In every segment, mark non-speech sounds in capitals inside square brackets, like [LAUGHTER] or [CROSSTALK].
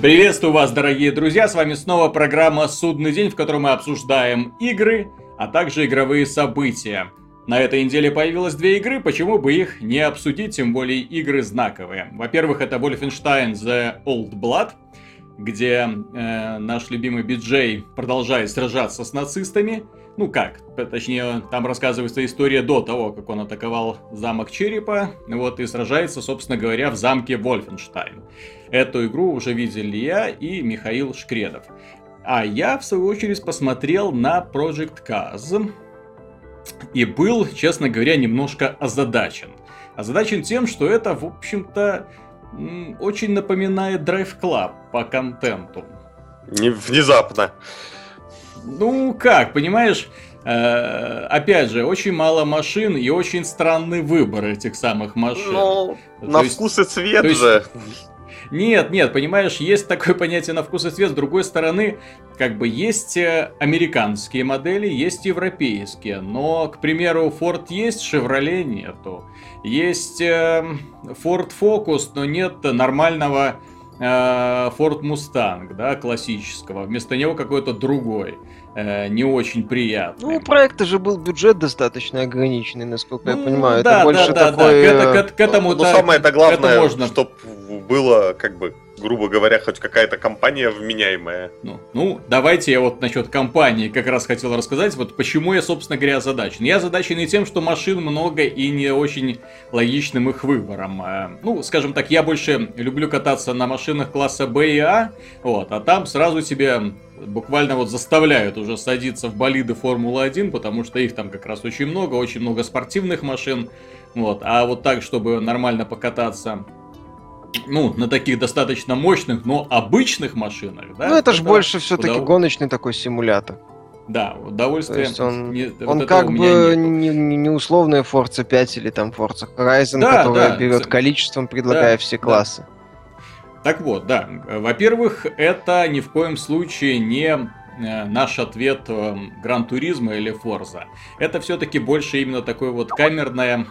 Приветствую вас, дорогие друзья, с вами снова программа «Судный день», в которой мы обсуждаем игры, а также игровые события. На этой неделе появилось две игры, почему бы их не обсудить, тем более игры знаковые. Во-первых, это Wolfenstein The Old Blood, где э, наш любимый биджей продолжает сражаться с нацистами. Ну как, точнее, там рассказывается история до того, как он атаковал замок Черепа, вот, и сражается, собственно говоря, в замке Вольфенштайн. Эту игру уже видели я и Михаил Шкредов. А я, в свою очередь, посмотрел на Project Cars и был, честно говоря, немножко озадачен. Озадачен тем, что это, в общем-то, очень напоминает Drive Club по контенту. Внезапно. Ну как, понимаешь, э, опять же, очень мало машин и очень странный выбор этих самых машин. Ну, на есть, вкус и цвет есть, же. Нет, нет, понимаешь, есть такое понятие на вкус и цвет. С другой стороны, как бы есть э, американские модели, есть европейские. Но, к примеру, Ford есть, Chevrolet нету. Есть э, Ford Focus, но нет нормального Ford Mustang, да, классического. Вместо него какой-то другой э, не очень приятный. Ну, у проекта же был бюджет достаточно ограниченный, насколько ну, я понимаю. Да, это больше да, такой... да, да. К, к, к этому... Ну, самое-то главное, можно... чтобы было, как бы, грубо говоря, хоть какая-то компания вменяемая. Ну, ну, давайте я вот насчет компании как раз хотел рассказать, вот почему я, собственно говоря, озадачен. Я озадачен и тем, что машин много и не очень логичным их выбором. А, ну, скажем так, я больше люблю кататься на машинах класса Б и А, вот, а там сразу тебе буквально вот заставляют уже садиться в болиды Формулы-1, потому что их там как раз очень много, очень много спортивных машин, вот, а вот так, чтобы нормально покататься ну, на таких достаточно мощных, но обычных машинах, да? Ну, это, это же больше все-таки удов... гоночный такой симулятор. Да, удовольствие. Он, не, он вот как бы не, не, условная Forza 5 или там Forza Horizon, да, которая да, берет количеством, предлагая да, все классы. Да. Так вот, да. Во-первых, это ни в коем случае не э, наш ответ Гран Туризма или Форза. Это все-таки больше именно такое вот камерное,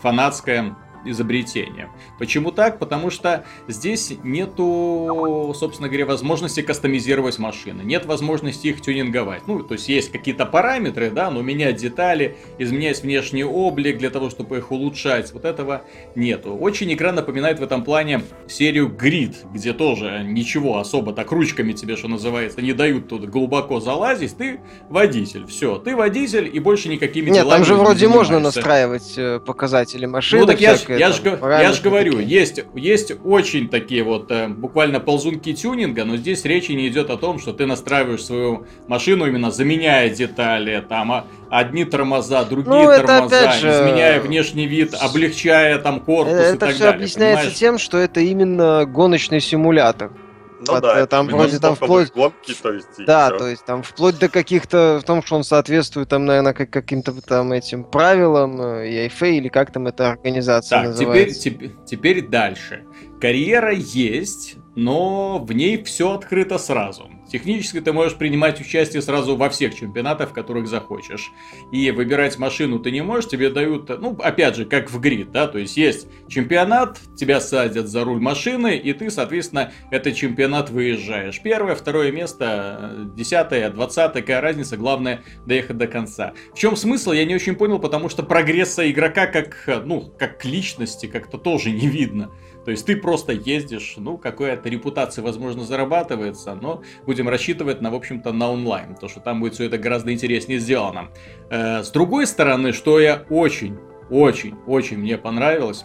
фанатское изобретение. Почему так? Потому что здесь нету, собственно говоря, возможности кастомизировать машины. Нет возможности их тюнинговать. Ну, то есть есть какие-то параметры, да, но менять детали, изменять внешний облик для того, чтобы их улучшать. Вот этого нету. Очень игра напоминает в этом плане серию Grid, где тоже ничего особо так ручками тебе, что называется, не дают тут глубоко залазить. Ты водитель, все. Ты водитель и больше никакими Нет, там же вроде можно настраивать э, показатели машины. Ну так я, я же я ж говорю, есть, есть очень такие вот э, буквально ползунки тюнинга, но здесь речи не идет о том, что ты настраиваешь свою машину именно заменяя детали, там а, одни тормоза, другие ну, тормоза, же... изменяя внешний вид, облегчая там корпус это и так все далее. объясняется понимаешь? тем, что это именно гоночный симулятор. Ну вот, да, там вроде там вплоть... Гонки, то есть, да, все. то есть там вплоть до каких-то, в том, что он соответствует там, наверное, как, каким-то там этим правилам, э, EFA или как там эта организация так, называется. Теперь, теперь, теперь дальше. Карьера есть, но в ней все открыто сразу. Технически ты можешь принимать участие сразу во всех чемпионатах, в которых захочешь. И выбирать машину ты не можешь, тебе дают, ну, опять же, как в грид, да, то есть есть чемпионат, тебя садят за руль машины, и ты, соответственно, этот чемпионат выезжаешь. Первое, второе место, десятое, двадцатое, какая разница, главное доехать до конца. В чем смысл, я не очень понял, потому что прогресса игрока как, ну, как личности как-то тоже не видно. То есть ты просто ездишь, ну, какая-то репутация, возможно, зарабатывается, но будем рассчитывать на, в общем-то, на онлайн, то что там будет все это гораздо интереснее сделано. Э, с другой стороны, что я очень, очень, очень мне понравилось,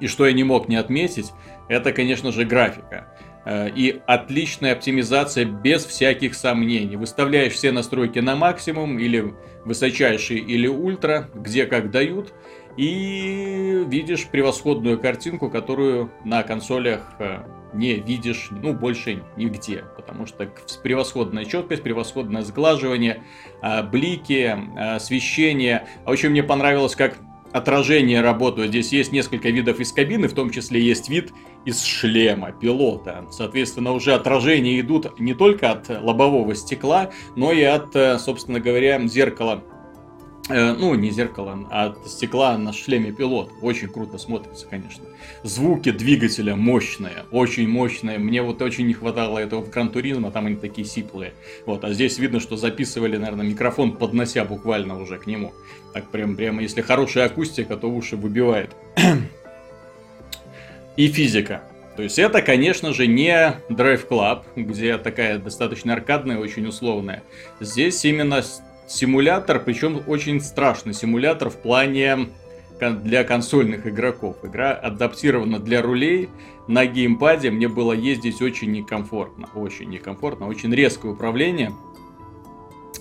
и что я не мог не отметить, это, конечно же, графика. Э, и отличная оптимизация без всяких сомнений. Выставляешь все настройки на максимум, или высочайший, или ультра, где как дают – и видишь превосходную картинку, которую на консолях э, не видишь, ну, больше нигде, потому что превосходная четкость, превосходное сглаживание, э, блики, э, освещение. А очень мне понравилось, как отражение работают. Здесь есть несколько видов из кабины, в том числе есть вид из шлема пилота. Соответственно, уже отражения идут не только от лобового стекла, но и от, собственно говоря, зеркала ну, не зеркало, а стекла на шлеме пилот. Очень круто смотрится, конечно. Звуки двигателя мощные, очень мощные. Мне вот очень не хватало этого в Гран Туризмо, там они такие сиплые. Вот, а здесь видно, что записывали, наверное, микрофон, поднося буквально уже к нему. Так прям, прямо, если хорошая акустика, то уши выбивает. [CLEARS THROAT] И физика. То есть это, конечно же, не Drive Club, где такая достаточно аркадная, очень условная. Здесь именно симулятор, причем очень страшный симулятор в плане для консольных игроков. Игра адаптирована для рулей. На геймпаде мне было ездить очень некомфортно. Очень некомфортно, очень резкое управление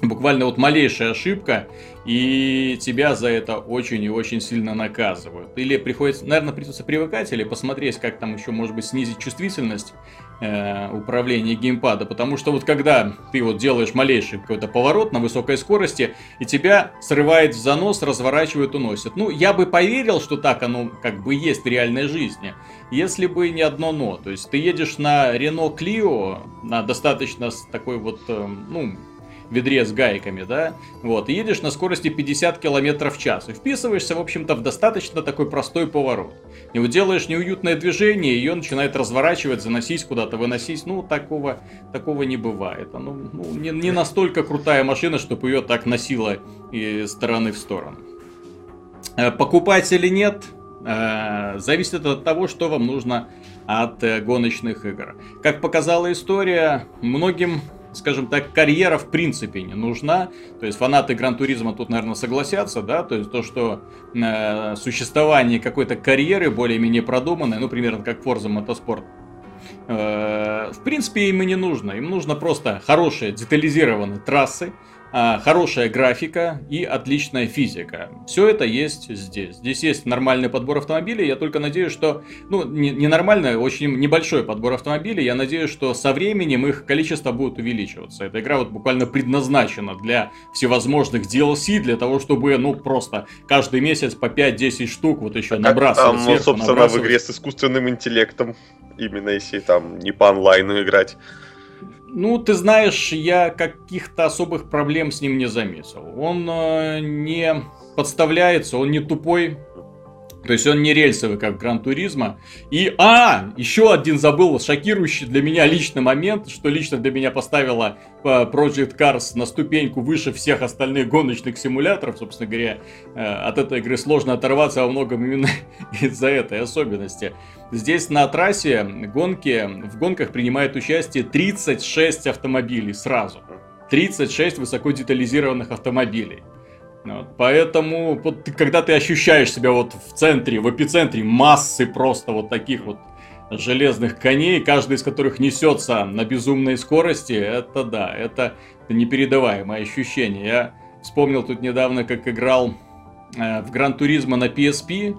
буквально вот малейшая ошибка, и тебя за это очень и очень сильно наказывают. Или приходится, наверное, придется привыкать, или посмотреть, как там еще, может быть, снизить чувствительность э, управления геймпада, потому что вот когда ты вот делаешь малейший какой-то поворот на высокой скорости, и тебя срывает в занос, разворачивает, уносит. Ну, я бы поверил, что так оно как бы есть в реальной жизни, если бы не одно но. То есть ты едешь на Renault Clio, на достаточно такой вот, э, ну, ведре с гайками, да, вот, и едешь на скорости 50 км в час, и вписываешься, в общем-то, в достаточно такой простой поворот. И вот делаешь неуютное движение, ее начинает разворачивать, заносить куда-то, выносить, ну, такого, такого не бывает. Ну, ну не, не настолько крутая машина, чтобы ее так носило из стороны в сторону. Э, покупать или нет, э, зависит от того, что вам нужно от э, гоночных игр. Как показала история, многим скажем так, карьера в принципе не нужна. То есть фанаты Гран-туризма тут, наверное, согласятся, да, то есть то, что э, существование какой-то карьеры более-менее продуманной, ну, примерно как Forza Motorsport, э, в принципе, им и не нужно. Им нужно просто хорошие детализированные трассы, хорошая графика и отличная физика. Все это есть здесь. Здесь есть нормальный подбор автомобилей. Я только надеюсь, что... Ну, не, не нормальный, очень небольшой подбор автомобилей. Я надеюсь, что со временем их количество будет увеличиваться. Эта игра вот буквально предназначена для всевозможных DLC, для того, чтобы, ну, просто каждый месяц по 5-10 штук вот еще а набрасывать. Там, сверху, собственно, набрасывать. в игре с искусственным интеллектом. Именно если там не по онлайну играть. Ну, ты знаешь, я каких-то особых проблем с ним не заметил. Он э, не подставляется, он не тупой. То есть он не рельсовый, как Гран Туризма. И, а, еще один забыл, шокирующий для меня личный момент, что лично для меня поставила э, Project Cars на ступеньку выше всех остальных гоночных симуляторов. Собственно говоря, э, от этой игры сложно оторваться во многом именно [LAUGHS] из-за этой особенности. Здесь на трассе гонки, в гонках принимает участие 36 автомобилей сразу. 36 высоко детализированных автомобилей. Вот, поэтому, вот, когда ты ощущаешь себя вот в центре, в эпицентре массы просто вот таких вот железных коней, каждый из которых несется на безумной скорости, это да, это непередаваемое ощущение. Я вспомнил тут недавно, как играл э, в Гран Туризма на PSP,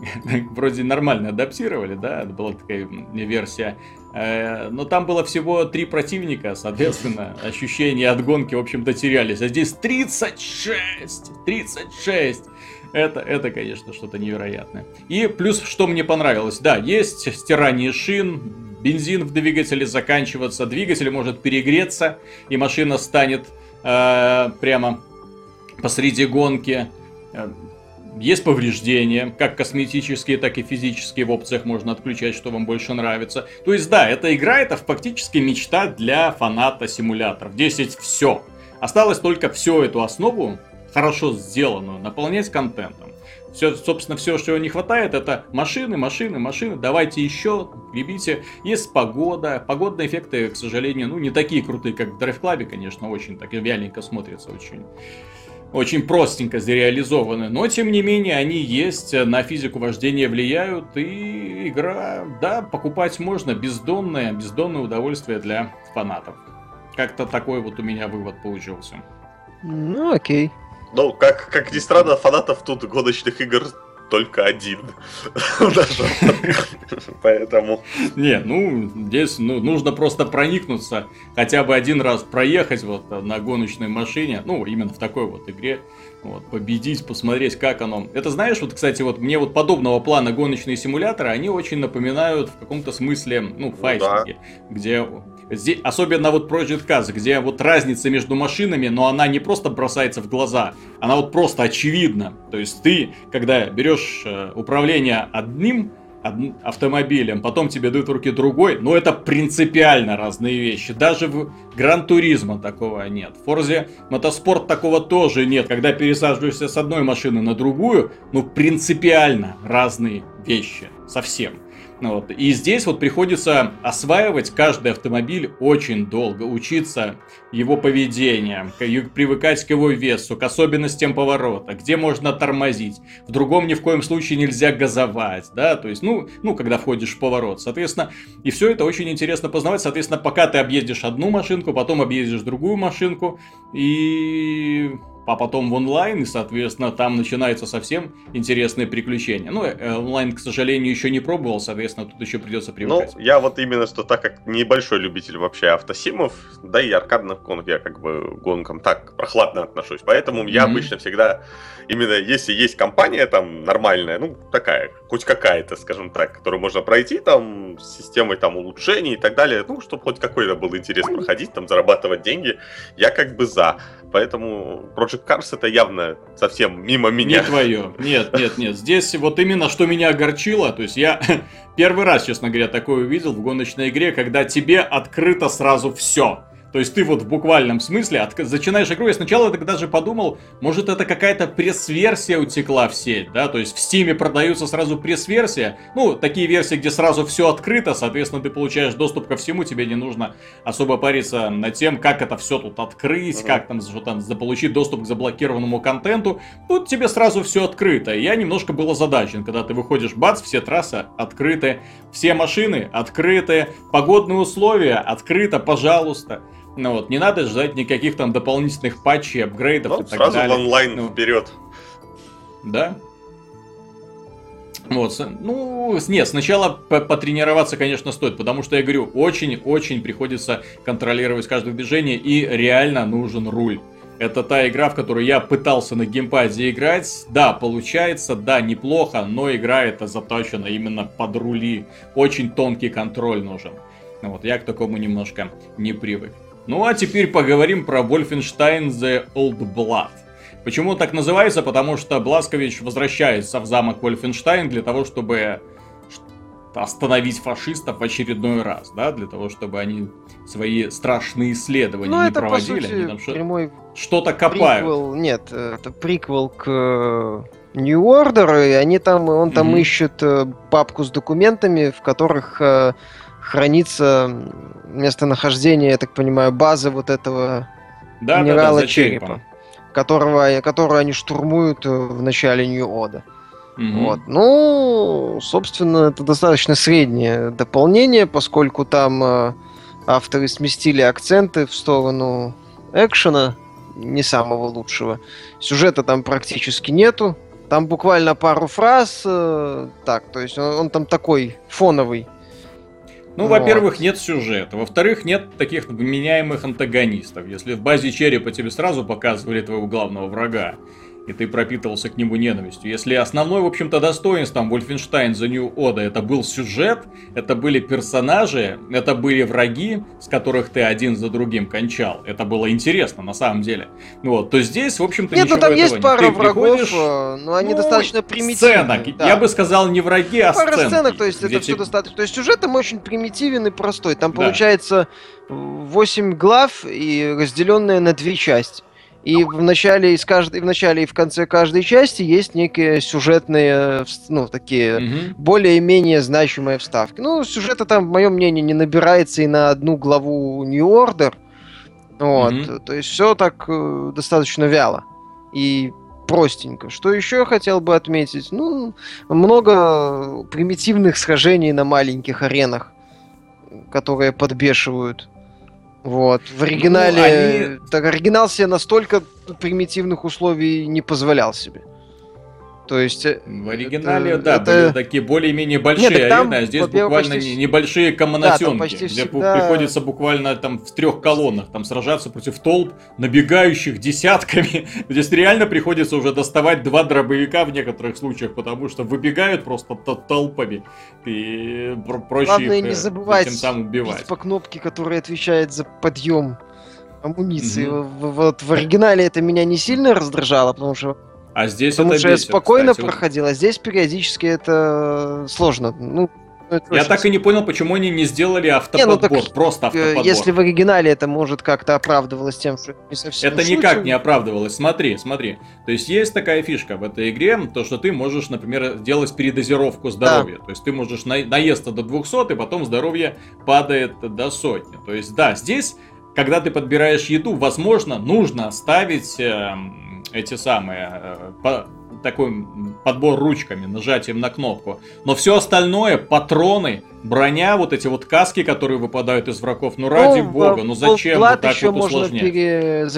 [LAUGHS] вроде нормально адаптировали, да, это была такая версия. Э, но там было всего три противника, соответственно, [LAUGHS] ощущения от гонки, в общем-то, терялись. А здесь 36! 36! Это, это, конечно, что-то невероятное. И плюс, что мне понравилось, да, есть стирание шин, бензин в двигателе заканчиваться, двигатель может перегреться, и машина станет э, прямо посреди гонки. Есть повреждения, как косметические, так и физические в опциях можно отключать, что вам больше нравится. То есть да, эта игра это фактически мечта для фаната симуляторов. Здесь есть все. Осталось только всю эту основу, хорошо сделанную, наполнять контентом. Все, собственно, все, что не хватает, это машины, машины, машины. Давайте еще, гребите. Есть погода. Погодные эффекты, к сожалению, ну, не такие крутые, как в Drive Club, конечно, очень так вяленько смотрится, очень очень простенько зареализованы, но тем не менее они есть, на физику вождения влияют, и игра, да, покупать можно, бездонное, бездонное удовольствие для фанатов. Как-то такой вот у меня вывод получился. Ну, окей. Ну, как, как ни странно, фанатов тут гоночных игр только один. [LAUGHS] Поэтому... Не, ну, здесь ну, нужно просто проникнуться, хотя бы один раз проехать вот на гоночной машине, ну, именно в такой вот игре, вот, победить, посмотреть, как оно. Это знаешь, вот, кстати, вот мне вот подобного плана гоночные симуляторы, они очень напоминают в каком-то смысле, ну, файтинги, ну, да. где Здесь, особенно вот Project Cars, где вот разница между машинами, но она не просто бросается в глаза, она вот просто очевидна. То есть ты, когда берешь э, управление одним автомобилем, потом тебе дают в руки другой, но это принципиально разные вещи. Даже в Гран Туризма такого нет. В Форзе Мотоспорт такого тоже нет. Когда пересаживаешься с одной машины на другую, ну принципиально разные вещи. Совсем. Ну вот. И здесь вот приходится осваивать каждый автомобиль очень долго, учиться его поведению, привыкать к его весу, к особенностям поворота, где можно тормозить. В другом ни в коем случае нельзя газовать, да, то есть, ну, ну, когда входишь в поворот. Соответственно, и все это очень интересно познавать. Соответственно, пока ты объездишь одну машинку, потом объездишь другую машинку, и а потом в онлайн, и, соответственно, там начинаются совсем интересные приключения. Ну, э, онлайн, к сожалению, еще не пробовал, соответственно, тут еще придется привыкать. Ну, я вот именно, что так как небольшой любитель вообще автосимов, да и аркадных гонок, я как бы гонкам так прохладно отношусь, поэтому mm-hmm. я обычно всегда, именно если есть компания там нормальная, ну, такая, хоть какая-то, скажем так, которую можно пройти там с системой там улучшений и так далее, ну, чтобы хоть какой-то был интерес проходить, там, зарабатывать деньги, я как бы за. Поэтому Project Cars это явно совсем мимо меня. Не твое. Нет, нет, нет. Здесь вот именно что меня огорчило. То есть я [LAUGHS] первый раз, честно говоря, такое увидел в гоночной игре, когда тебе открыто сразу все. То есть ты вот в буквальном смысле от... начинаешь игру, я сначала так даже подумал, может это какая-то пресс-версия утекла в сеть, да, то есть в Стиме продаются сразу пресс-версия, ну, такие версии, где сразу все открыто, соответственно, ты получаешь доступ ко всему, тебе не нужно особо париться над тем, как это все тут открыть, как там, что там, заполучить доступ к заблокированному контенту, тут тебе сразу все открыто, я немножко был озадачен, когда ты выходишь, бац, все трассы открыты, все машины открыты, погодные условия открыто, пожалуйста. Ну вот, не надо ждать никаких там дополнительных патчей, апгрейдов ну, и так сразу далее. Сразу в онлайн ну, вперед. Да. Вот, ну, нет, сначала потренироваться, конечно, стоит, потому что, я говорю, очень-очень приходится контролировать каждое движение, и реально нужен руль. Это та игра, в которую я пытался на геймпаде играть. Да, получается, да, неплохо, но игра эта заточена именно под рули. Очень тонкий контроль нужен. Вот, я к такому немножко не привык. Ну а теперь поговорим про Wolfenstein The Old Blood. Почему так называется? Потому что Бласкович возвращается в замок Вольфенштайн для того, чтобы остановить фашистов в очередной раз, да, для того, чтобы они свои страшные исследования ну, не это, проводили. По сути, они там прямой что-то копают. Приквел, нет, это приквел к э, New Order, и они там, он там mm-hmm. ищет э, папку с документами, в которых э, хранится местонахождение, я так понимаю, базы вот этого да, генерала да, да, Черепа, которого, которую они штурмуют э, в начале Нью-Ода. Угу. Вот. Ну, собственно, это достаточно среднее дополнение, поскольку там э, авторы сместили акценты в сторону экшена, не самого лучшего. Сюжета там практически нету. Там буквально пару фраз. Э, так, то есть он, он там такой фоновый. Ну, вот. во-первых, нет сюжета. Во-вторых, нет таких вменяемых антагонистов. Если в базе черепа тебе сразу показывали твоего главного врага, и ты пропитывался к нему ненавистью. Если основной, в общем-то, достоинством Wolfenstein The New Order это был сюжет, это были персонажи, это были враги, с которых ты один за другим кончал. Это было интересно, на самом деле. Вот, то здесь, в общем-то, Нет, ничего ну там этого есть нет. пара ты врагов, э, но они ну, достаточно примитивные. Сценок. Да. Я бы сказал, не враги, а пара сценки. сценок, то есть это все достаточно. То есть сюжет там очень примитивен и простой. Там да. получается 8 глав и разделенные на две части. И в начале, из каждой, в начале и в конце каждой части есть некие сюжетные, ну, такие mm-hmm. более-менее значимые вставки. Ну, сюжета там, в моем мнении, не набирается и на одну главу New Order. Вот. Mm-hmm. То есть все так э, достаточно вяло. И простенько. Что еще я хотел бы отметить? Ну, много примитивных схожений на маленьких аренах, которые подбешивают. Вот. В оригинале... Ну, они... Так, оригинал себе настолько примитивных условий не позволял себе. То есть... э, В оригинале, это- да, это- были такие более-менее большие Нет, там, арены, а здесь буквально почти небольшие Да, комнатенки, почти где всегда- приходится буквально там в трех колоннах там сражаться против толп, набегающих десятками. [LAUGHS] Здесь реально приходится уже доставать два дробовика в некоторых случаях, потому что выбегают просто толпами. И про- проще Главное их не э, забывать тем самым убивать. по кнопке, которая отвечает за подъем амуниции. В- Вот в оригинале это меня не сильно раздражало, потому что, А здесь потому это что я бесит, спокойно кстати. Проходил, а здесь периодически это сложно. Ну, ну, это Я так и не понял, почему они не сделали Не, ну автоподбор, так, просто Э, автоподбор. Если в оригинале это может как-то оправдывалось тем, что не совсем Это шутер, никак не оправдывалось. Смотри, смотри. То есть есть такая фишка в этой игре, то что ты можешь, например, делать передозировку здоровья. То есть ты можешь на- наесться до 200, и потом здоровье падает до сотни. То есть да, здесь, когда ты подбираешь еду, возможно, нужно ставить эм, эти самые э, по- такой подбор ручками, нажатием на кнопку. Но все остальное, патроны, броня, вот эти вот каски, которые выпадают из врагов, ну ради в- бога, ну зачем вот так еще вот можно пере...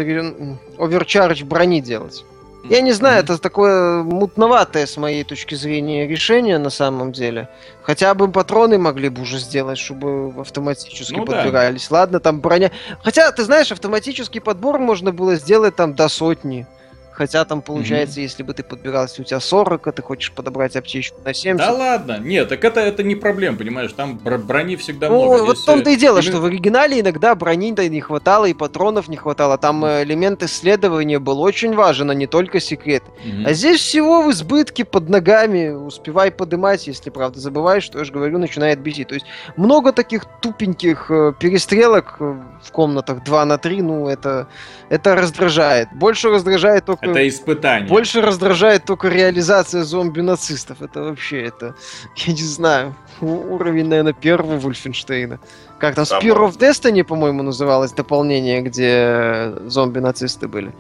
оверчардж брони делать. Я не знаю, Мгм. это такое мутноватое с моей точки зрения решение на самом деле. Хотя бы патроны могли бы уже сделать, чтобы автоматически Ну да. подбирались. Ладно, там броня. Хотя, ты знаешь, автоматический подбор можно было сделать там до сотни. Хотя там получается, если бы ты подбирал, если у тебя 40, а ты хочешь подобрать аптечку на 70. Да ладно, нет, так это, это не проблема, понимаешь, там бр- брони всегда Ну, много. вот в том-то и дело, что в оригинале иногда брони-то не хватало, и патронов не хватало. Там э, элемент исследования был очень важен, а не только секрет. Мгм. А здесь всего в избытке под ногами, успевай подымать, если правда забываешь, что я же говорю, начинает бесить. То есть много таких тупеньких э, перестрелок э, в комнатах 2 на 3, ну это, это раздражает. Больше раздражает только... Это испытание. Больше раздражает только реализация зомби-нацистов. Это вообще, это, [LAUGHS] я не знаю, уровень, наверное, первого Вульфенштейна. Как там, Spear of Destiny, по-моему, называлось дополнение, где зомби-нацисты были.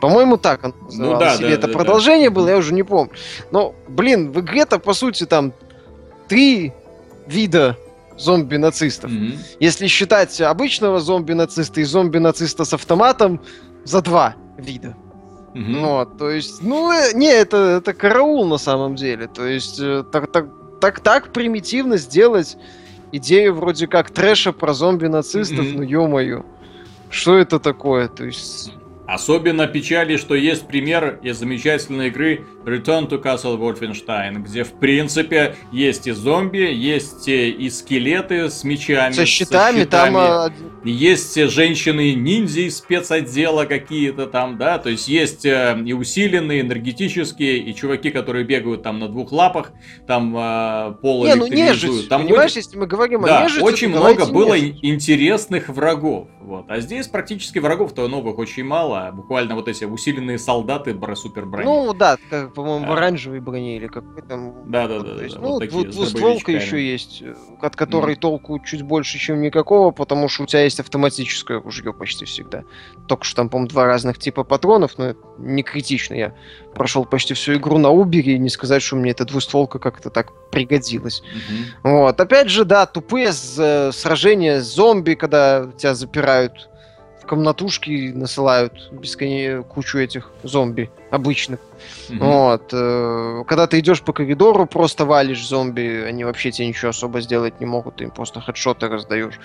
По-моему, так он называлось. да, Или да, это да, продолжение да. было, я уже не помню. Но, блин, в игре-то, по сути, там три вида зомби-нацистов. Мгм. Если считать обычного зомби-нациста и зомби-нациста с автоматом, за два вида. Мгм. Ну, то есть, ну, э, не, это, это караул на самом деле. То есть, э, так, так, так, так примитивно сделать идею вроде как трэша про зомби-нацистов, Мгм. ну, ё-моё. Что это такое? То есть, Особенно печали, что есть пример из замечательной игры Return to Castle Wolfenstein, где в принципе есть и зомби, есть и скелеты с мечами. со щитами, там... щитами. а, Есть э, женщины-ниндзя из спецотдела какие-то там, да, то есть есть э, и усиленные, энергетические, и чуваки, которые бегают там на двух лапах, там э, пол Не, ну нежить, Там понимаешь, очень- если мы говорим о да, нежити, очень много было нежить. интересных врагов. Вот. А здесь практически врагов-то новых очень мало. а Буквально вот эти усиленные солдаты супер брони. Ну, да, как, по-моему, в А. оранжевой броне или какой там... да, да, да, то да, есть, да, ну, вот такие, двустволка еще есть, э, от которой толку чуть больше, чем никакого, потому что у тебя есть автоматическое ружье почти всегда. Только что там, по-моему, два разных типа патронов, но это не критично. Я прошел почти всю игру на Убере, и не сказать, что мне эта двустволка как-то так пригодилась. Мгм. Вот. Опять же, да, тупые э, сражения с зомби, когда тебя запирают комнатушки насылают бесконе... кучу этих зомби обычных. Мгм. Вот. э, Когда ты идешь по коридору, просто валишь зомби, они вообще тебе ничего особо сделать не могут, ты им просто хедшоты раздаешь.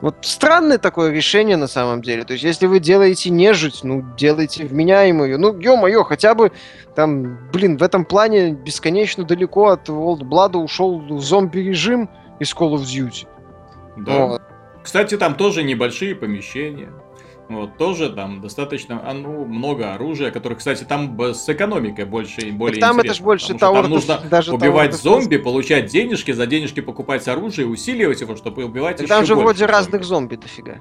Вот странное такое решение на самом деле. То есть, если вы делаете нежить, ну, делайте вменяемую. Ну, ё-моё, хотя бы там, блин, в этом плане бесконечно далеко от Old Blood ушел зомби-режим из Call of Duty. Да. Вот. Кстати, там тоже небольшие помещения. Вот, тоже там достаточно, а, ну, много оружия, которое, кстати, там с экономикой больше и более там это интересно, ж больше потому что Tower там нужно даже убивать Defense. зомби, получать денежки, за денежки покупать оружие, усиливать его, чтобы убивать Так еще там же больше вроде зомби. разных зомби дофига.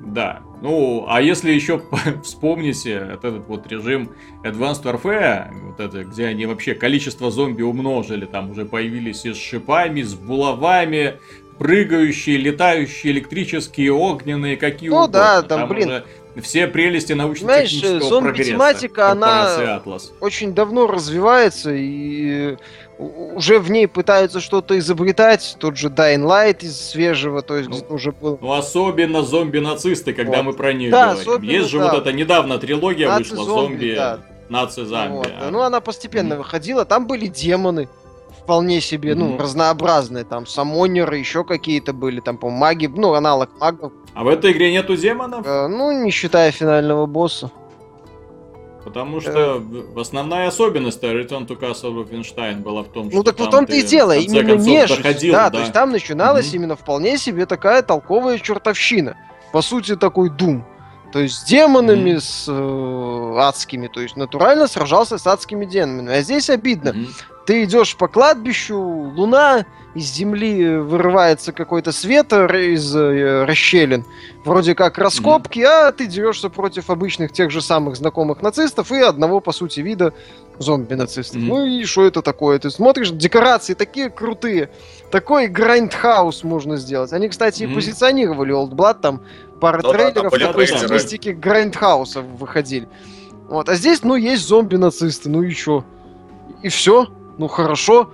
Да. Ну, а если еще [LAUGHS] вспомните этот вот режим Advanced Warfare, вот это, где они вообще количество зомби умножили, там уже появились и с шипами, с булавами, прыгающие, летающие, электрические, огненные, какие Ну да, угодно. там, блин. уже все прелести научно-технического прогресса. зомби-тематика, она- очень давно развивается, и уже в ней пытаются что-то изобретать. Тот же Dying Light из свежего, то есть Ну, уже был. Ну, особенно зомби-нацисты, когда Вот. мы про них Да, говорим. Есть же да. вот эта недавно трилогия вышла, Наци-зомби, зомби... да. Нация зомби. Вот. а. Ну, она постепенно Мгм. выходила. Там были демоны вполне себе, ну, Мгм. разнообразные. Там самонеры, еще какие-то были, там, по маги, ну, аналог магов. А в этой игре нету демонов? Э, ну, не считая финального босса. Потому Э. что основная особенность Return to Castle Wolfenstein была в том, что Ну так в том-то и дело, именно нежить. доходил, да, да. то есть там начиналась Мгм. именно вполне себе такая толковая чертовщина. По сути, такой дум. То есть с демонами, Мгм. с э, адскими. То есть натурально сражался с адскими демонами. А здесь обидно. Мгм. Ты идешь по кладбищу, луна, из земли вырывается какой-то свет р- из э, расщелин, вроде как раскопки, а ты дерешься против обычных тех же самых знакомых нацистов и одного, по сути, вида зомби-нацистов. Мгм. Ну и что это такое? Ты смотришь, декорации такие крутые, такой грайндхаус можно сделать. Они, кстати, и Мгм. позиционировали Old Blood, там пара Ну да, трейлеров были такой стилистики грайндхауса выходили. Вот, а здесь, ну, есть зомби-нацисты, ну и чё? И все, ну хорошо,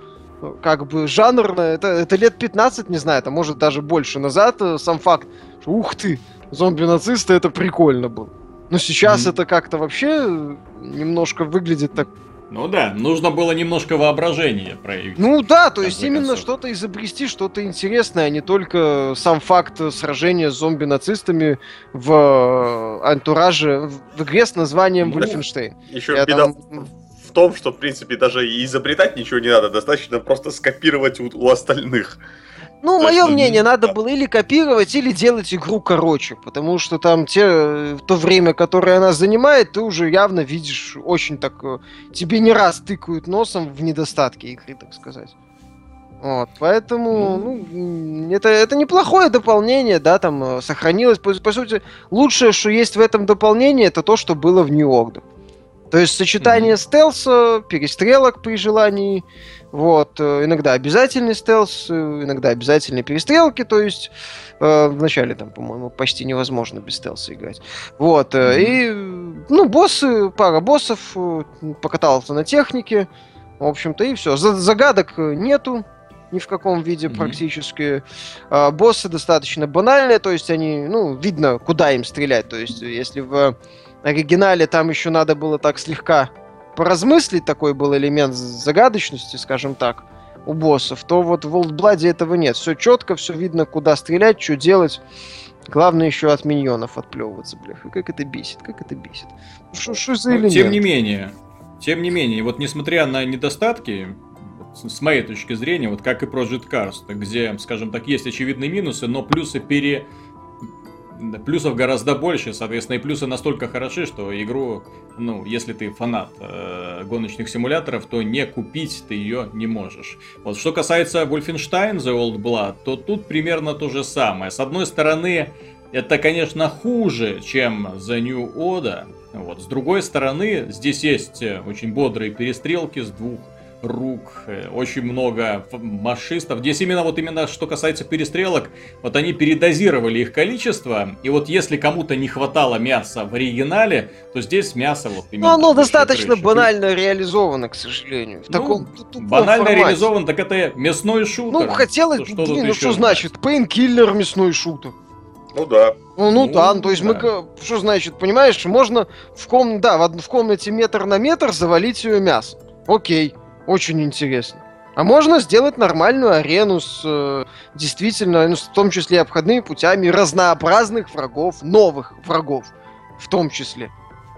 как бы жанрно, это, это лет 15, не знаю, это может даже больше назад, э, сам факт, что ух ты, зомби-нацисты, это прикольно было. Но сейчас Мгм. это как-то вообще э, немножко выглядит так... Ну да, нужно было немножко воображения проявить. Ну да, то есть именно концов. что-то изобрести, что-то интересное, а не только сам факт сражения с зомби-нацистами в э, антураже, в в игре с названием Ну, Wolfenstein. Еще Я беда там- в том, что, в принципе, даже и изобретать ничего не надо, достаточно просто скопировать у, у остальных. Ну, мое есть, ну, мнение, да. надо было или копировать, или делать игру короче, потому что там те, э, то время, которое она занимает, ты уже явно видишь очень так... э, Тебе не раз тыкают носом в недостатки игры, так сказать. Вот, поэтому, ну, м, это, это неплохое дополнение, да, там э, сохранилось. По, по сути, лучшее, что есть в этом дополнении, это то, что было в New Order. То есть сочетание Мгм. стелса, перестрелок при желании, вот, э, иногда обязательный стелс, э, иногда обязательные перестрелки, то есть э, вначале там, по-моему, почти невозможно без стелса играть. Вот, э, и, э, ну, боссы, пара боссов, э, покатался на технике, в общем-то, и все. Загадок э, нету ни в каком виде Мгм. практически. А, боссы достаточно банальные, то есть они, ну, видно, куда им стрелять. То есть, если в оригинале там еще надо было так слегка поразмыслить, такой был элемент загадочности, скажем так, у боссов, то вот в Old Blood этого нет. Все четко, все видно, куда стрелять, что делать. Главное еще от миньонов отплевываться, бляха. Как это бесит, как это бесит. Что что за Ну, элемент? тем не менее, тем не менее, вот несмотря на недостатки, с моей точки зрения, вот как и Project Cars, где, скажем так, есть очевидные минусы, но плюсы пере... Плюсов гораздо больше, соответственно, и плюсы настолько хороши, что игру, ну, если ты фанат э, гоночных симуляторов, то не купить ты ее не можешь. Вот что касается Wolfenstein The Old Blood, то тут примерно то же самое. С одной стороны, это, конечно, хуже, чем The New Order. Вот. С другой стороны, здесь есть э, очень бодрые перестрелки с двух рук, э, очень много машистов. Здесь именно вот именно что касается перестрелок, вот они передозировали их количество, и вот если кому-то не хватало мяса в оригинале, то здесь мясо вот Ну, именно... оно выше достаточно крыши. банально реализовано, к сожалению. В Ну, таком Банально формате. реализован, так это мясной шутер. Ну, хотелось, Что- блин, ну что значит? Пейнкиллер мясной шутер. Ну да. Ну, ну Ну, да, ну, то есть мы, да. ка- что значит, понимаешь, можно в ком, да, в, в комнате метр на метр завалить ее мясо. Окей, очень интересно. А можно сделать нормальную арену с э, действительно, ну, в том числе обходными путями разнообразных врагов, новых врагов, в том числе,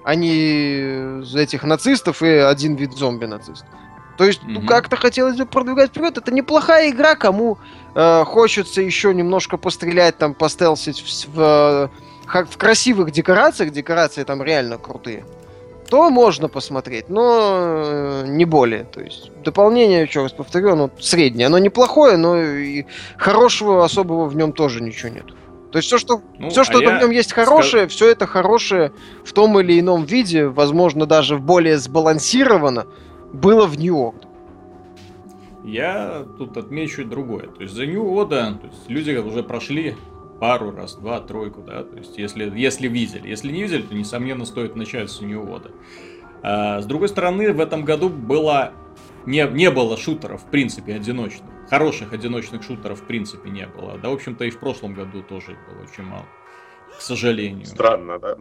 а не этих нацистов и один вид зомби-нацистов. То есть, ну, Мгм. как-то хотелось бы продвигать вперед. Это неплохая игра, кому э, хочется еще немножко пострелять, там, постелсить в, в, в красивых декорациях, декорации там реально крутые, то можно посмотреть, но э, не более. То есть дополнение, еще раз повторю, оно среднее. Оно неплохое, но и хорошего особого в нем тоже ничего нет. То есть все, что, Ну, все, что а я в нем есть хорошее, все это хорошее в том или ином виде, возможно, даже более сбалансированно, было в Нью-Йорк. Я тут отмечу другое. То есть за New Order, то есть люди уже прошли пару раз, два, тройку, да, то есть если, если видели. Если не видели, то, несомненно, стоит начать с Order. А, с другой стороны, в этом году было не, не было шутеров, в принципе, одиночных. Хороших одиночных шутеров, в принципе, не было. Да, в общем-то, и в прошлом году тоже их было очень мало. К сожалению. Странно, да?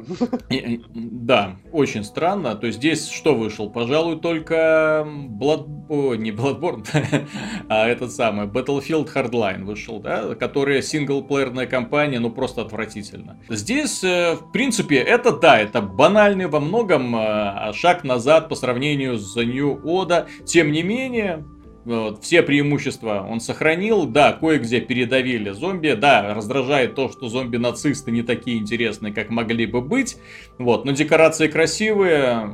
И, да, очень странно. То есть здесь что вышел? Пожалуй, только Blood... О, не Bloodborne, [LAUGHS] а этот самый Battlefield Hardline вышел, да, который синглплеерная кампания, ну просто отвратительно. Здесь, э, в принципе, это да, это банальный во многом э, шаг назад по сравнению с The New Oda. Тем не менее, вот, все преимущества он сохранил. Да, кое-где передавили зомби. Да, раздражает то, что зомби-нацисты не такие интересные, как могли бы быть. Вот, но декорации красивые.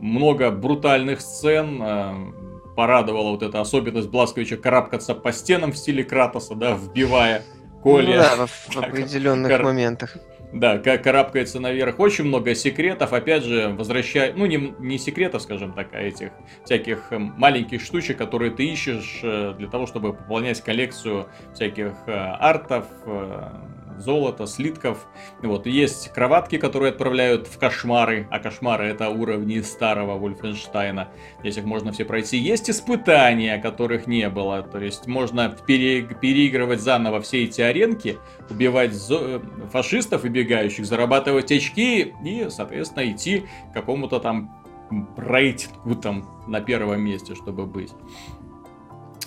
Много брутальных сцен. Э, порадовала вот эта особенность Бласковича карабкаться по стенам в стиле Кратоса, да, вбивая Коля. Ну, да, в, [LAUGHS] в определенных Кар... моментах. Да, как карабкается наверх. Очень много секретов. Опять же, возвращая... Ну, не, не секретов, скажем так, а этих всяких эм, маленьких штучек, которые ты ищешь э, для того, чтобы пополнять коллекцию всяких э, артов, э, золота, слитков. Вот, есть кроватки, которые отправляют в кошмары, а кошмары это уровни старого Вольфенштейна. Здесь их можно все пройти. Есть испытания, которых не было, то есть можно пере переигрывать заново все эти аренки, убивать фашистов выбегающих, зарабатывать очки и, соответственно, идти к какому-то там рейтингу там на первом месте, чтобы быть.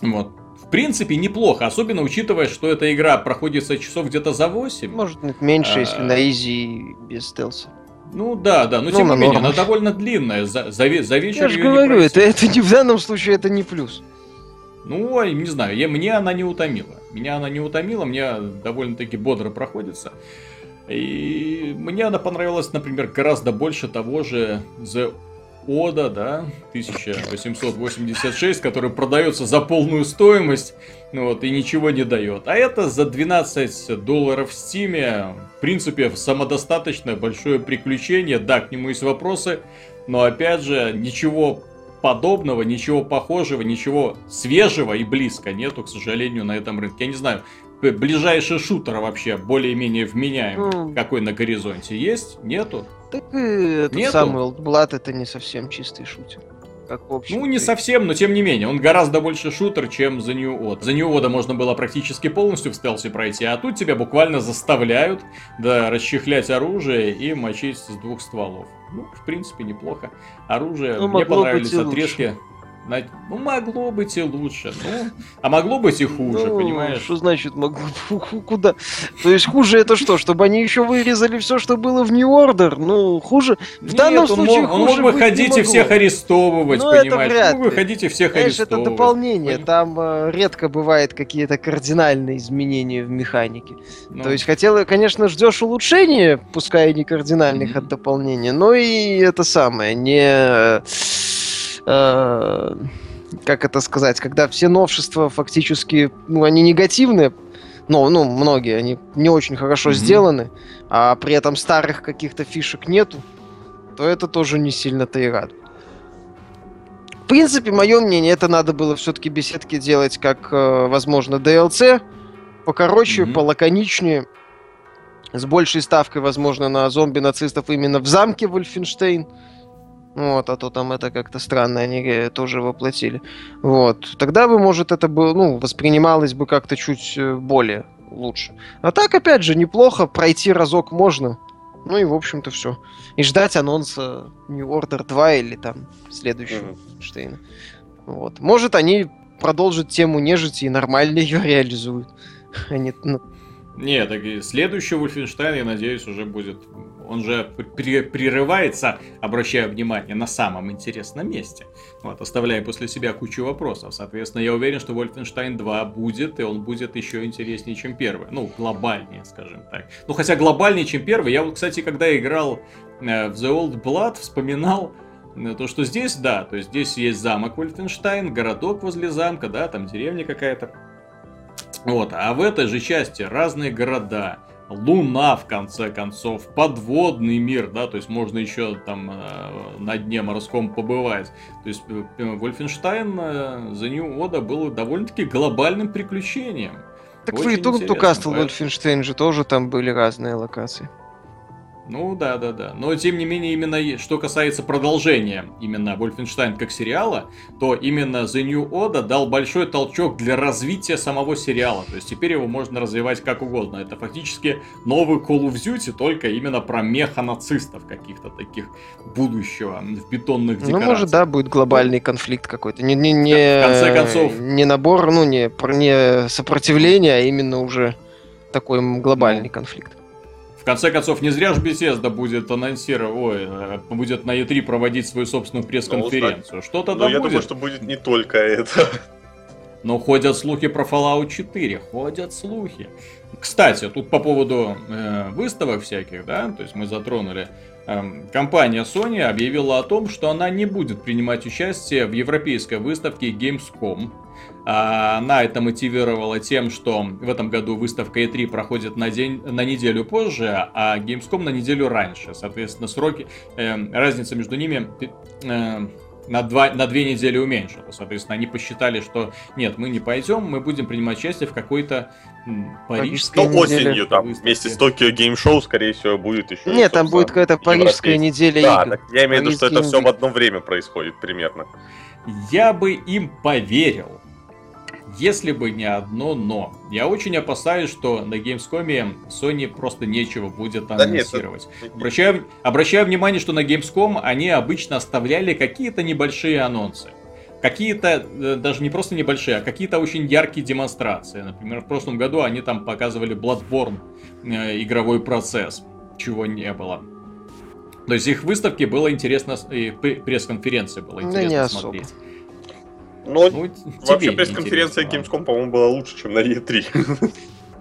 Вот в принципе, неплохо, особенно учитывая, что эта игра проходится часов где-то за 8. Может меньше, а... если на изи без стелса. Ну да, да, но ну, тем не менее, она довольно длинная, за, за, за вечер Я же говорю, это, это не в данном случае это не плюс. Ну, не знаю, я, мне она не утомила. Меня она не утомила, мне довольно-таки бодро проходится. И мне она понравилась, например, гораздо больше того же The Ода, да, 1886, который продается за полную стоимость, ну вот, и ничего не дает. А это за 12 долларов в Стиме, в принципе, самодостаточное большое приключение, да, к нему есть вопросы, но опять же, ничего подобного, ничего похожего, ничего свежего и близко нету, к сожалению, на этом рынке. Я не знаю, ближайший шутер вообще более-менее вменяемый, mm. какой на горизонте есть? Нету? Так и Нету? самый Old это не совсем чистый шутер. Как ну, не совсем, но тем не менее. Он гораздо больше шутер, чем The New Odd. The New Odd можно было практически полностью в стелсе пройти, а тут тебя буквально заставляют да, расчехлять оружие и мочить с двух стволов. Ну, в принципе, неплохо. Оружие, ну, мне понравились отрезки. Лучше. Ну, могло быть и лучше. Ну, а могло быть и хуже, ну, понимаешь? Что значит могло Куда? То есть хуже это что? Чтобы они еще вырезали все, что было в New Order? Ну, хуже. В Нет, данном случае мог, хуже Он мог выходить и всех арестовывать, ну, понимаешь? Это вряд ну, выходите всех Знаешь, арестовывать. это дополнение. Поним... Там э, редко бывает какие-то кардинальные изменения в механике. Ну. То есть хотел, конечно, ждешь улучшения, пускай и не кардинальных mm-hmm. от дополнения, но и это самое, не э, как это сказать, когда все новшества фактически, ну, они негативные, но, ну, многие, они не очень хорошо mm-hmm. сделаны, а при этом старых каких-то фишек нету, то это тоже не сильно-то и радует. В принципе, мое мнение, это надо было все-таки беседки делать как, э, возможно, DLC, покороче, mm-hmm. полаконичнее, с большей ставкой, возможно, на зомби-нацистов именно в замке Вольфенштейн. Вот, а то там это как-то странно, они э, тоже воплотили. Вот. Тогда бы, может, это бы, ну, воспринималось бы как-то чуть э, более лучше. А так, опять же, неплохо, пройти разок можно. Ну и, в общем-то, все. И ждать анонса New Order 2 или там следующего mm-hmm. Штейна. Вот. Может, они продолжат тему нежити и нормально [LAUGHS] ее реализуют. Они, ну... Не, так и следующий Wolfenstein, я надеюсь, уже будет он же при, прерывается, обращая внимание, на самом интересном месте. Вот, оставляя после себя кучу вопросов. Соответственно, я уверен, что Wolfenstein 2 будет, и он будет еще интереснее, чем первый. Ну, глобальнее, скажем так. Ну, хотя глобальнее, чем первый. Я вот, кстати, когда играл э, в The Old Blood, вспоминал э, то, что здесь, да, то есть здесь есть замок Вольфенштайн, городок возле замка, да, там деревня какая-то. Вот, а в этой же части разные города, Луна, в конце концов, подводный мир, да, то есть можно еще там э, на дне морском побывать. То есть э, Вольфенштайн э, The New Oda был довольно-таки глобальным приключением. Так Очень в Return to Castle Вольфенштейн же тоже там были разные локации. Ну да, да, да. Но тем не менее, именно что касается продолжения именно Wolfenstein как сериала, то именно The New Order дал большой толчок для развития самого сериала. То есть теперь его можно развивать как угодно. Это фактически новый Call of Duty, только именно про меха-нацистов каких-то таких будущего в бетонных декорациях. Ну, может, да, будет глобальный конфликт какой-то. Не, не, не, в конце концов... Не набор, ну, не, не сопротивление, а именно уже такой глобальный ну, конфликт. В конце концов, не зря же Bethesda будет анонсировать, ой, э, будет на E3 проводить свою собственную пресс-конференцию. Ну, Что-то да я думаю, что будет не только это. Но ходят слухи про Fallout 4, ходят слухи. Кстати, тут по поводу э, выставок всяких, да, то есть мы затронули. Э, компания Sony объявила о том, что она не будет принимать участие в европейской выставке Gamescom она это мотивировала тем, что в этом году выставка E3 проходит на, день, на неделю позже, а Gamescom на неделю раньше. Соответственно, сроки, э, разница между ними э, на, два, на две недели уменьшилась. Соответственно, они посчитали, что нет, мы не пойдем, мы будем принимать участие в какой-то парижской Ну, осенью там выставке. вместе с Токио Game Show, скорее всего, будет еще. Нет, там будет какая-то парижская неделя да, игр. я имею в виду, что это все в одно время происходит примерно. Я бы им поверил, если бы не одно но. Я очень опасаюсь, что на Gamescom Sony просто нечего будет анонсировать. Да нет, обращаю, обращаю внимание, что на Gamescom они обычно оставляли какие-то небольшие анонсы. Какие-то, э, даже не просто небольшие, а какие-то очень яркие демонстрации. Например, в прошлом году они там показывали Bloodborne, э, игровой процесс, чего не было. То есть их выставки было интересно, и пресс-конференции было интересно да не смотреть. Особо. Но ну, вообще пресс-конференция Gamescom, по-моему, была лучше, чем на E3.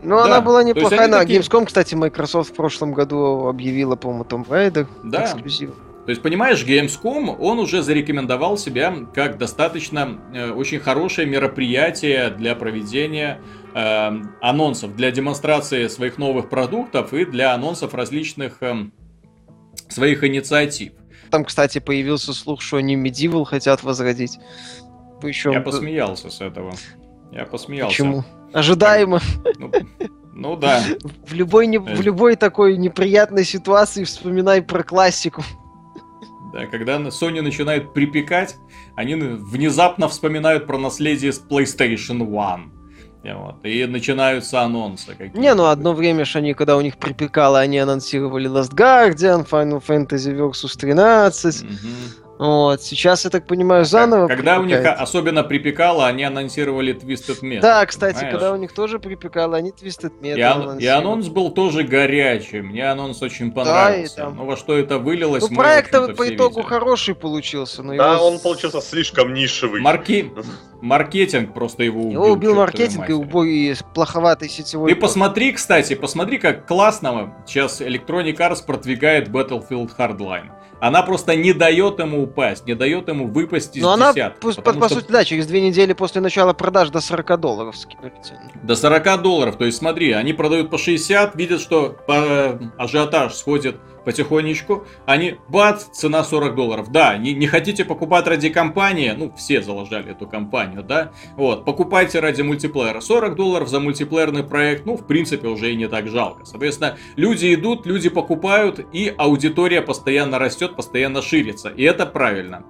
Ну, да. она была неплохая. На такие... Gamescom, кстати, Microsoft в прошлом году объявила, по-моему, Tomb Raider да. эксклюзив. То есть, понимаешь, Gamescom, он уже зарекомендовал себя как достаточно э, очень хорошее мероприятие для проведения э, анонсов, для демонстрации своих новых продуктов и для анонсов различных э, своих инициатив. Там, кстати, появился слух, что они Medieval хотят возродить. Причем... Я посмеялся с этого. Я посмеялся. Почему? Ожидаемо. Ну, ну да. В любой, не, в любой такой неприятной ситуации вспоминай про классику. Да, когда Sony начинает припекать, они внезапно вспоминают про наследие с PlayStation One. И, вот, и начинаются анонсы. Какие-то. Не, ну одно время же они, когда у них припекало, они анонсировали Last Guardian, Final Fantasy Versus 13. Угу. Вот, сейчас, я так понимаю, заново. Когда у них особенно припекало, они анонсировали Twisted Metal. Да, кстати, понимаешь? когда у них тоже припекало, они Twisted Metal и, и анонс был тоже горячий. Мне анонс очень понравился. Да, там... Но во что это вылилось, Ну, проект по итогу видели. хороший получился. Но да, его... он получился слишком нишевый. Марки... [LAUGHS] Маркетинг просто его убил. Его убил маркетинг и убой плоховатый сетевой. Ты код. посмотри, кстати, посмотри, как классного сейчас Electronic Arts продвигает Battlefield Hardline она просто не дает ему упасть, не дает ему выпасть из Но она, по, по, по сути, да, через две недели после начала продаж до 40 долларов цену. До 40 долларов, то есть смотри, они продают по 60, видят, что по ажиотаж сходит потихонечку, они, бац, цена 40 долларов. Да, не, не хотите покупать ради компании, ну, все заложали эту компанию, да, вот, покупайте ради мультиплеера 40 долларов за мультиплеерный проект, ну, в принципе, уже и не так жалко. Соответственно, люди идут, люди покупают, и аудитория постоянно растет, постоянно ширится, и это правильно.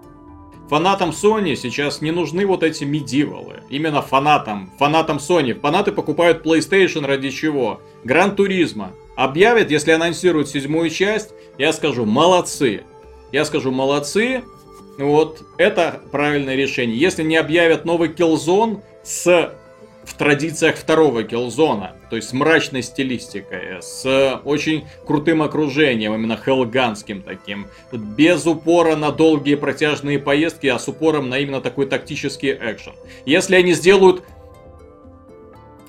Фанатам Sony сейчас не нужны вот эти медивалы. Именно фанатам. Фанатам Sony. Фанаты покупают PlayStation ради чего? Гран Туризма объявят, если анонсируют седьмую часть, я скажу молодцы. Я скажу молодцы. Вот, это правильное решение. Если не объявят новый Killzone с в традициях второго Killzone, то есть с мрачной стилистикой, с очень крутым окружением, именно хелганским таким, без упора на долгие протяжные поездки, а с упором на именно такой тактический экшен. Если они сделают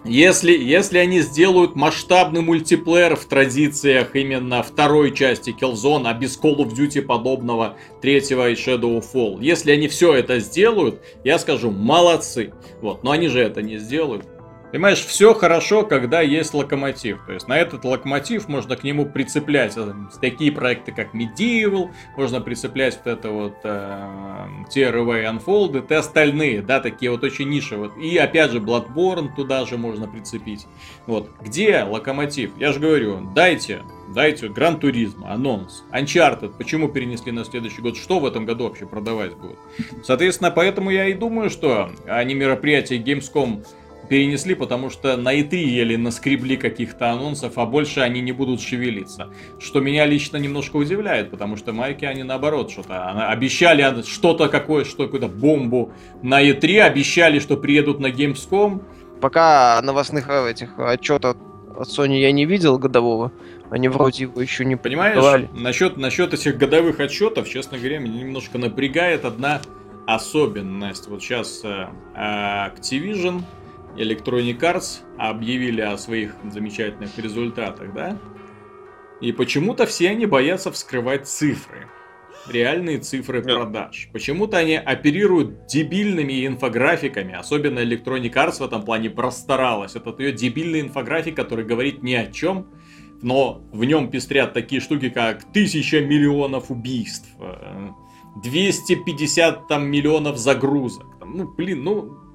если, если они сделают масштабный мультиплеер в традициях именно второй части Killzone, а без Call of Duty подобного третьего и Shadow Fall, если они все это сделают, я скажу, молодцы. Вот, но они же это не сделают. Понимаешь, все хорошо, когда есть локомотив. То есть на этот локомотив можно к нему прицеплять э, такие проекты, как Medieval, можно прицеплять вот это вот э, TRV Unfolded и остальные, да, такие вот очень нишевые. И опять же Bloodborne туда же можно прицепить. Вот, где локомотив? Я же говорю, дайте, дайте Гран Туризма, анонс, Uncharted, почему перенесли на следующий год, что в этом году вообще продавать будут? Соответственно, поэтому я и думаю, что они мероприятия Gamescom перенесли, потому что на E3 еле наскребли каких-то анонсов, а больше они не будут шевелиться. Что меня лично немножко удивляет, потому что майки они наоборот что-то обещали что-то какое, что какую-то бомбу на E3, обещали, что приедут на Gamescom. Пока новостных э, этих отчетов от Sony я не видел годового. Они вроде его еще не Понимаешь, насчет, насчет этих годовых отчетов, честно говоря, меня немножко напрягает одна особенность. Вот сейчас э, Activision Electronic Arts объявили о своих замечательных результатах, да? И почему-то все они боятся вскрывать цифры. Реальные цифры продаж. Почему-то они оперируют дебильными инфографиками. Особенно Electronic Arts в этом плане простаралась. Это ее дебильный инфографик, который говорит ни о чем. Но в нем пестрят такие штуки, как тысяча миллионов убийств. 250 э, там миллионов загрузок. Ну, блин, ну,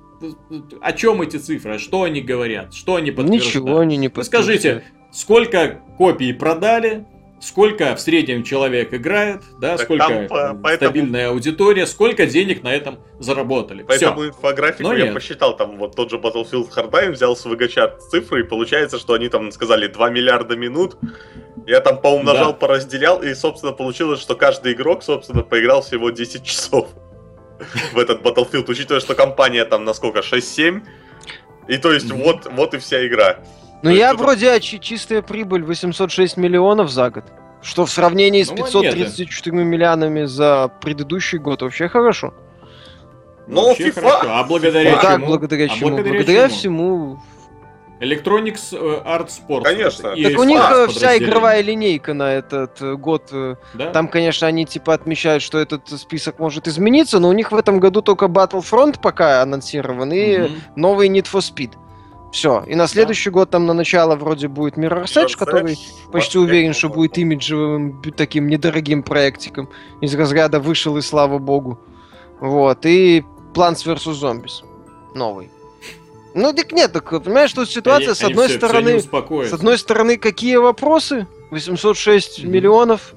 о чем эти цифры? Что они говорят? Что они подтверждают? Ничего они не подтверждают. Скажите, сколько копий продали? Сколько в среднем человек играет, да, так сколько там, поэтому... стабильная аудитория, сколько денег на этом заработали. Поэтому Всё. инфографику Но я нет. посчитал, там вот тот же Battlefield Hardline взял с VGChat цифры, и получается, что они там сказали 2 миллиарда минут, я там поумножал, да. поразделял, и, собственно, получилось, что каждый игрок, собственно, поиграл всего 10 часов в этот Battlefield, учитывая, что компания там на сколько, 6-7? И то есть вот, вот и вся игра. Ну я тут... вроде чистая прибыль 806 миллионов за год. Что в сравнении с 534 ну, миллионами за предыдущий год вообще хорошо. Ну, FIFA... Хорошо. А благодаря FIFA... чему? Так, благодаря а чему? Благодаря, благодаря чему? всему Electronics э, Art Sports. Конечно. Так у них э, вся игровая линейка на этот э, год. Да? Там, конечно, они типа отмечают, что этот список может измениться, но у них в этом году только Battlefront пока анонсирован и mm новый Need for Speed. Все. И на следующий да. год там на начало вроде будет Mirror's Edge, Mirror's который Edge, почти уверен, что будет имиджевым таким недорогим проектиком. Из разряда вышел и слава богу. Вот. И Plants vs. Zombies. Новый. Ну так нет, так понимаешь, тут ситуация они, с одной все, стороны, все с одной стороны, какие вопросы? 806 mm-hmm. миллионов,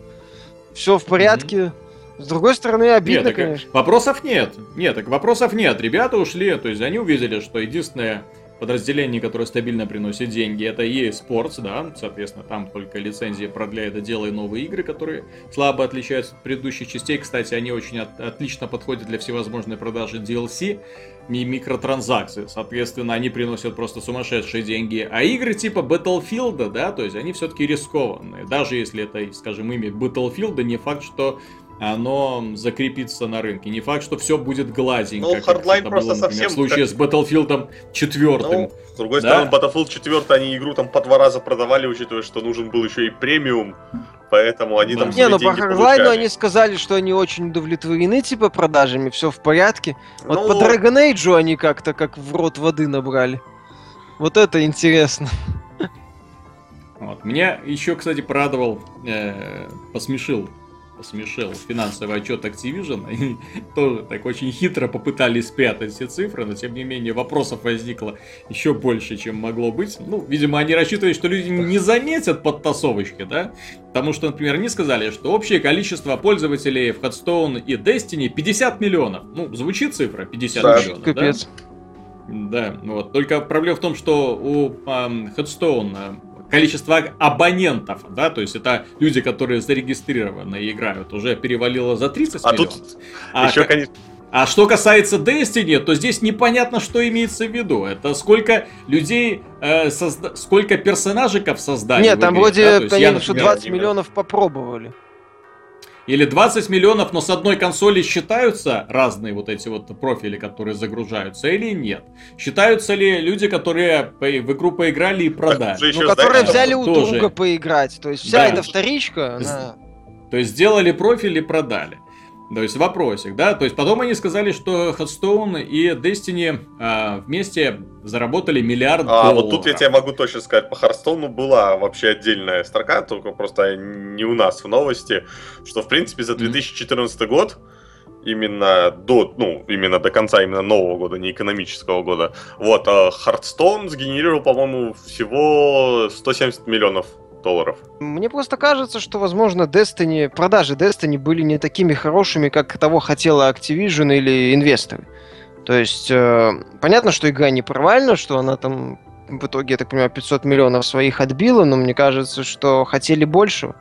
все в порядке. Mm-hmm. С другой стороны, обидно, нет, так, конечно. Вопросов нет. Нет, так вопросов нет. Ребята ушли, то есть они увидели, что единственное подразделение, которое стабильно приносит деньги, это EA Sports, да, соответственно, там только лицензия продляет и делает новые игры, которые слабо отличаются от предыдущих частей. Кстати, они очень от, отлично подходят для всевозможной продажи DLC и микротранзакций. Соответственно, они приносят просто сумасшедшие деньги. А игры типа Battlefield, да, то есть они все-таки рискованные. Даже если это, скажем, имя Battlefield, не факт, что оно закрепится на рынке. Не факт, что все будет гладенько. Ну, Hardline просто было, например, совсем... В случае как... с Battlefield 4. Ну, с другой да? стороны, Battlefield 4 они игру там по два раза продавали, учитывая, что нужен был еще и премиум. Поэтому они да. там Не, ну по Hardline они сказали, что они очень удовлетворены типа продажами, все в порядке. Вот ну... по Dragon Age они как-то как в рот воды набрали. Вот это интересно. Вот. Меня еще, кстати, порадовал, э, посмешил посмешил финансовый отчет Activision. Они [LAUGHS] тоже так очень хитро попытались спрятать все цифры, но тем не менее вопросов возникло еще больше, чем могло быть. Ну, видимо, они рассчитывали, что люди не заметят подтасовочки, да? Потому что, например, они сказали, что общее количество пользователей в Headstone и Destiny 50 миллионов. Ну, звучит цифра 50 да, миллионов, капец. да? Да, вот. Только проблема в том, что у э, Headstone количество абонентов, да, то есть это люди, которые зарегистрированы и играют, уже перевалило за 30 а миллионов. [LAUGHS] Тут а еще, конечно... А что касается Destiny, то здесь непонятно, что имеется в виду. Это сколько людей, э, созда... сколько персонажиков создали. Нет, там вроде, да? я, например, 20 миллионов попробовали. Или 20 миллионов, но с одной консоли считаются разные вот эти вот профили, которые загружаются, или нет? Считаются ли люди, которые в игру поиграли и продали? Ну, которые взяли у тоже. друга поиграть. То есть вся да. эта вторичка, она... То есть сделали профиль и продали. То есть вопросик, да? То есть потом они сказали, что Hearthstone и Destiny а, вместе заработали миллиард а, долларов. вот тут я тебе могу точно сказать, по Hearthstone была вообще отдельная строка, только просто не у нас в новости, что в принципе за 2014 mm-hmm. год именно до, ну, именно до конца именно нового года, не экономического года. Вот, а Hearthstone сгенерировал, по-моему, всего 170 миллионов долларов. Мне просто кажется, что, возможно, Destiny, продажи Destiny были не такими хорошими, как того хотела Activision или инвесторы. То есть, э, понятно, что игра не провальна, что она там в итоге, я так понимаю, 500 миллионов своих отбила, но мне кажется, что хотели большего.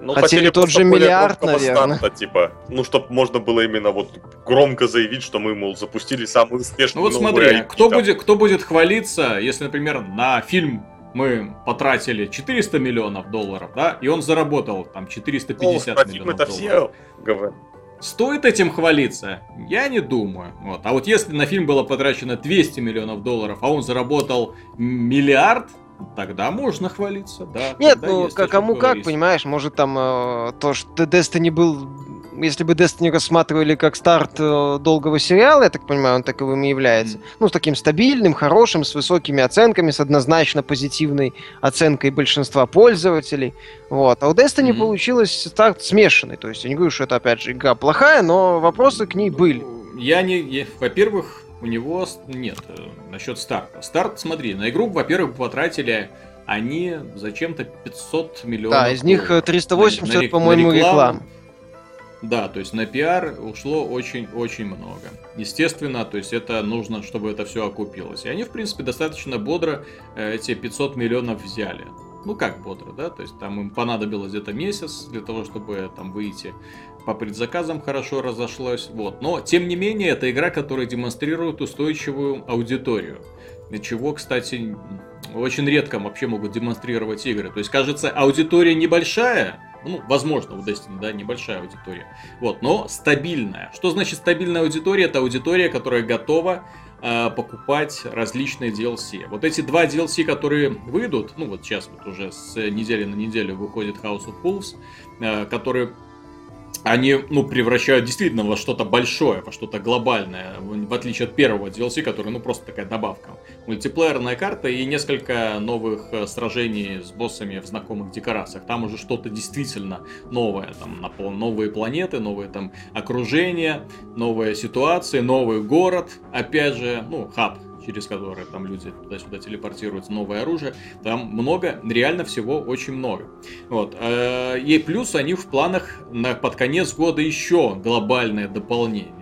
Ну, хотели, хотели тот же миллиард, наверное. Старта, типа, ну, чтобы можно было именно вот громко заявить, что мы, мол, запустили самую успешную Ну вот смотри, кто будет, кто будет хвалиться, если, например, на фильм мы потратили 400 миллионов долларов, да, и он заработал там 450 О, миллионов это долларов. Все говорят. Стоит этим хвалиться? Я не думаю. Вот. А вот если на фильм было потрачено 200 миллионов долларов, а он заработал миллиард, Тогда можно хвалиться, да. Нет, ну кому как, понимаешь, может там э, то, что Destiny был если бы Destiny рассматривали как старт э, долгого сериала, я так понимаю, он таковым и является. Mm. Ну, с таким стабильным, хорошим, с высокими оценками, с однозначно позитивной оценкой большинства пользователей. Вот. А у Destiny mm-hmm. получилось старт смешанный. То есть я не говорю, что это, опять же, игра плохая, но вопросы к ней были. Я не... Во-первых, у него нет э, насчет старта. Старт, смотри, на игру, во-первых, потратили они зачем-то 500 миллионов. Да, из них 380, на, по-моему, реклам. Да, то есть на пиар ушло очень-очень много. Естественно, то есть это нужно, чтобы это все окупилось. И они, в принципе, достаточно бодро э, эти 500 миллионов взяли. Ну как бодро, да? То есть там им понадобилось где-то месяц для того, чтобы там выйти по предзаказам хорошо разошлось. Вот. Но, тем не менее, это игра, которая демонстрирует устойчивую аудиторию. Чего, кстати, очень редко вообще могут демонстрировать игры. То есть, кажется, аудитория небольшая, ну, возможно, у Destiny, да, небольшая аудитория. Вот, но стабильная. Что значит стабильная аудитория? Это аудитория, которая готова э, покупать различные DLC. Вот эти два DLC, которые выйдут, ну вот сейчас вот уже с недели на неделю выходит House of Wolves, э, который они, ну, превращают действительно во что-то большое, во что-то глобальное, в отличие от первого DLC, который, ну, просто такая добавка. Мультиплеерная карта и несколько новых э, сражений с боссами в знакомых декорациях. Там уже что-то действительно новое, там, новые планеты, новые там окружения, новые ситуации, новый город, опять же, ну, хаб через которые там люди туда-сюда телепортируются, новое оружие. Там много, реально всего очень много. Вот. Э, и плюс они в планах на, под конец года еще глобальное дополнение.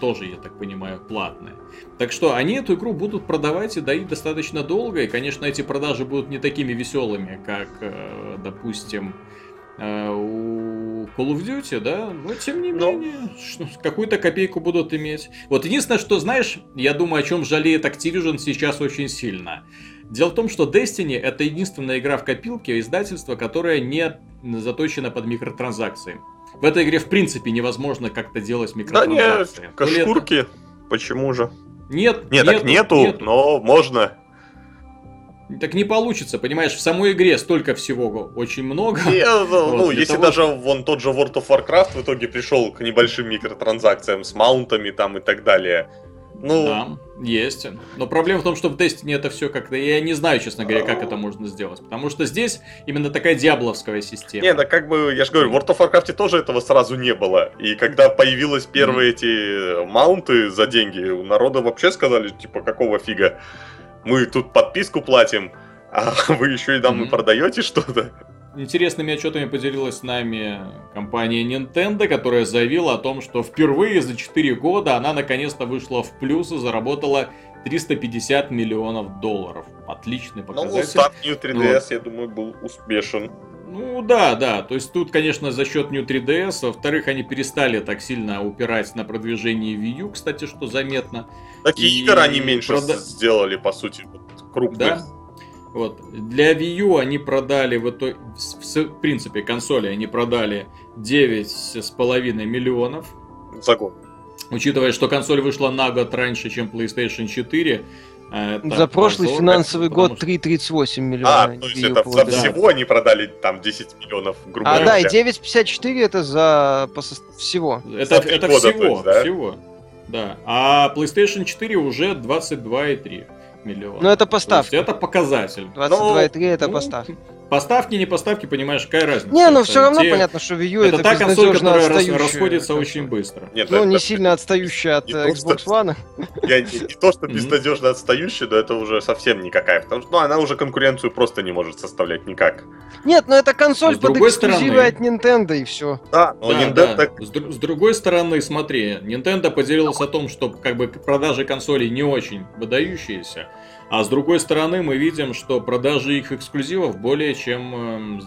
Тоже, я так понимаю, платное. Так что они эту игру будут продавать и доить достаточно долго. И, конечно, эти продажи будут не такими веселыми, как, э, допустим, у Call of Duty, да, но тем не но... менее, какую-то копейку будут иметь. Вот единственное, что знаешь, я думаю, о чем жалеет Activision сейчас очень сильно. Дело в том, что Destiny это единственная игра в копилке издательства, которая не заточена под микротранзакции. В этой игре в принципе невозможно как-то делать микротранзакции. Да нет, кошкурки, это... почему же? Нет, нет, так нету, нету, но можно. Так не получится, понимаешь, в самой игре столько всего очень много. И, ну, [LAUGHS] вот, ну, если того... даже вон тот же World of Warcraft в итоге пришел к небольшим микротранзакциям с маунтами там и так далее. Ну... Да, есть. Но проблема в том, что в Destiny это все как-то... Я не знаю, честно говоря, как это можно сделать. Потому что здесь именно такая диабловская система. Не, да как бы, я же говорю, в World of Warcraft тоже этого сразу не было. И когда появились первые mm-hmm. эти маунты за деньги, у народа вообще сказали, типа, какого фига? Мы тут подписку платим, а [LAUGHS] вы еще и нам mm-hmm. продаете что-то. Интересными отчетами поделилась с нами компания Nintendo, которая заявила о том, что впервые за 4 года она наконец-то вышла в плюс и заработала 350 миллионов долларов. Отличный ну, показатель. Ну, старт New 3DS, вот. я думаю, был успешен. Ну да, да. То есть тут, конечно, за счет New 3DS. Во-вторых, они перестали так сильно упирать на продвижение Wii U, кстати, что заметно. Такие игры они меньше прода... сделали, по сути, крупных. Да? Вот. Для Wii U они продали, в, итоге, в принципе, консоли они продали 9,5 миллионов. За год. Учитывая, что консоль вышла на год раньше, чем PlayStation 4, Это за прошлый позор, финансовый год что... 3,38 миллиона. А, то есть это за всего они продали там 10 миллионов, грубо говоря. А, да, и 9,54 это за всего. Это, это года, всего, есть, да? всего. Да. А PlayStation 4 уже 22,3 миллиона. Ну, это поставки. это показатель. 22,3 ну, это ну, поставки. Поставки, не поставки, понимаешь, какая разница? Не, ну все равно те... понятно, что Wii U это, это та консоль, которая расходится очень быстро. Нет, ну, это, не это... сильно отстающая от не Xbox то, One. Я не, не то, что безнадежно отстающая, но это уже совсем никакая, потому что ну, она уже конкуренцию просто не может составлять никак. Нет, ну это консоль а под эксклюзивы от Nintendo и все. Да, но да, Nintendo... Да. С, с другой стороны, смотри, Nintendo поделился о том, что как бы продажи консолей не очень выдающиеся, а с другой стороны, мы видим, что продажи их эксклюзивов более чем э,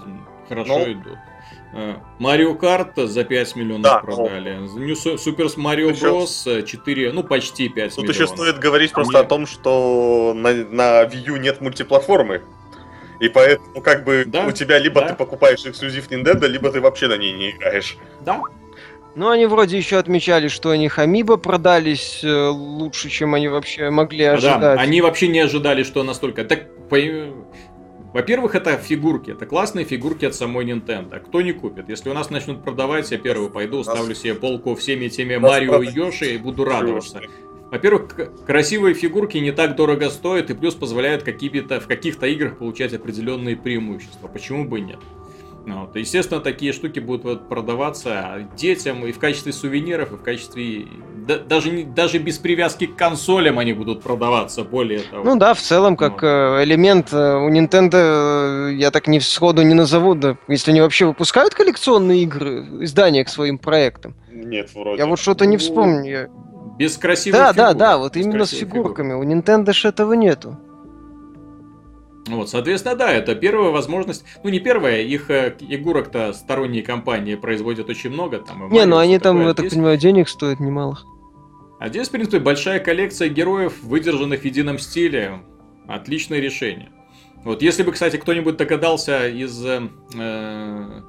хорошо ну, идут. Марио Карт за 5 миллионов да, продали. New Super Mario Bros. 4, ну почти 5 Тут миллионов. еще стоит говорить просто Мне... о том, что на, на Wii U нет мультиплатформы. И поэтому как бы да, у тебя либо да. ты покупаешь эксклюзив Nintendo, либо ты вообще на ней не играешь. Да, ну, они вроде еще отмечали, что они Хамиба продались э, лучше, чем они вообще могли ожидать. Да, они вообще не ожидали, что настолько. Так, по... Во-первых, это фигурки, это классные фигурки от самой Nintendo. Кто не купит? Если у нас начнут продавать, я первый пойду, ставлю себе полку всеми теми Марио и Йоши и буду радоваться. Во-первых, красивые фигурки не так дорого стоят и плюс позволяют какие-то, в каких-то играх получать определенные преимущества. Почему бы нет? Ну, вот. Естественно, такие штуки будут вот продаваться детям и в качестве сувениров, и в качестве... Да, даже, даже без привязки к консолям они будут продаваться, более того. Ну да, в целом, как вот. Э, элемент э, у Nintendo, э, я так не сходу не назову, да, если они вообще выпускают коллекционные игры, издания к своим проектам. Нет, вроде. Я вот что-то не ну, вспомню. Без красивых Да, фигур. да, да, вот без именно с фигурками. Фигур. У Nintendo же этого нету. Вот, соответственно, да, это первая возможность. Ну, не первая, их э, игурок-то сторонние компании производят очень много. Там, не, ну они там, я так понимаю, денег стоят немало. А здесь, в принципе, большая коллекция героев, выдержанных в едином стиле. Отличное решение. Вот, если бы, кстати, кто-нибудь догадался из э, э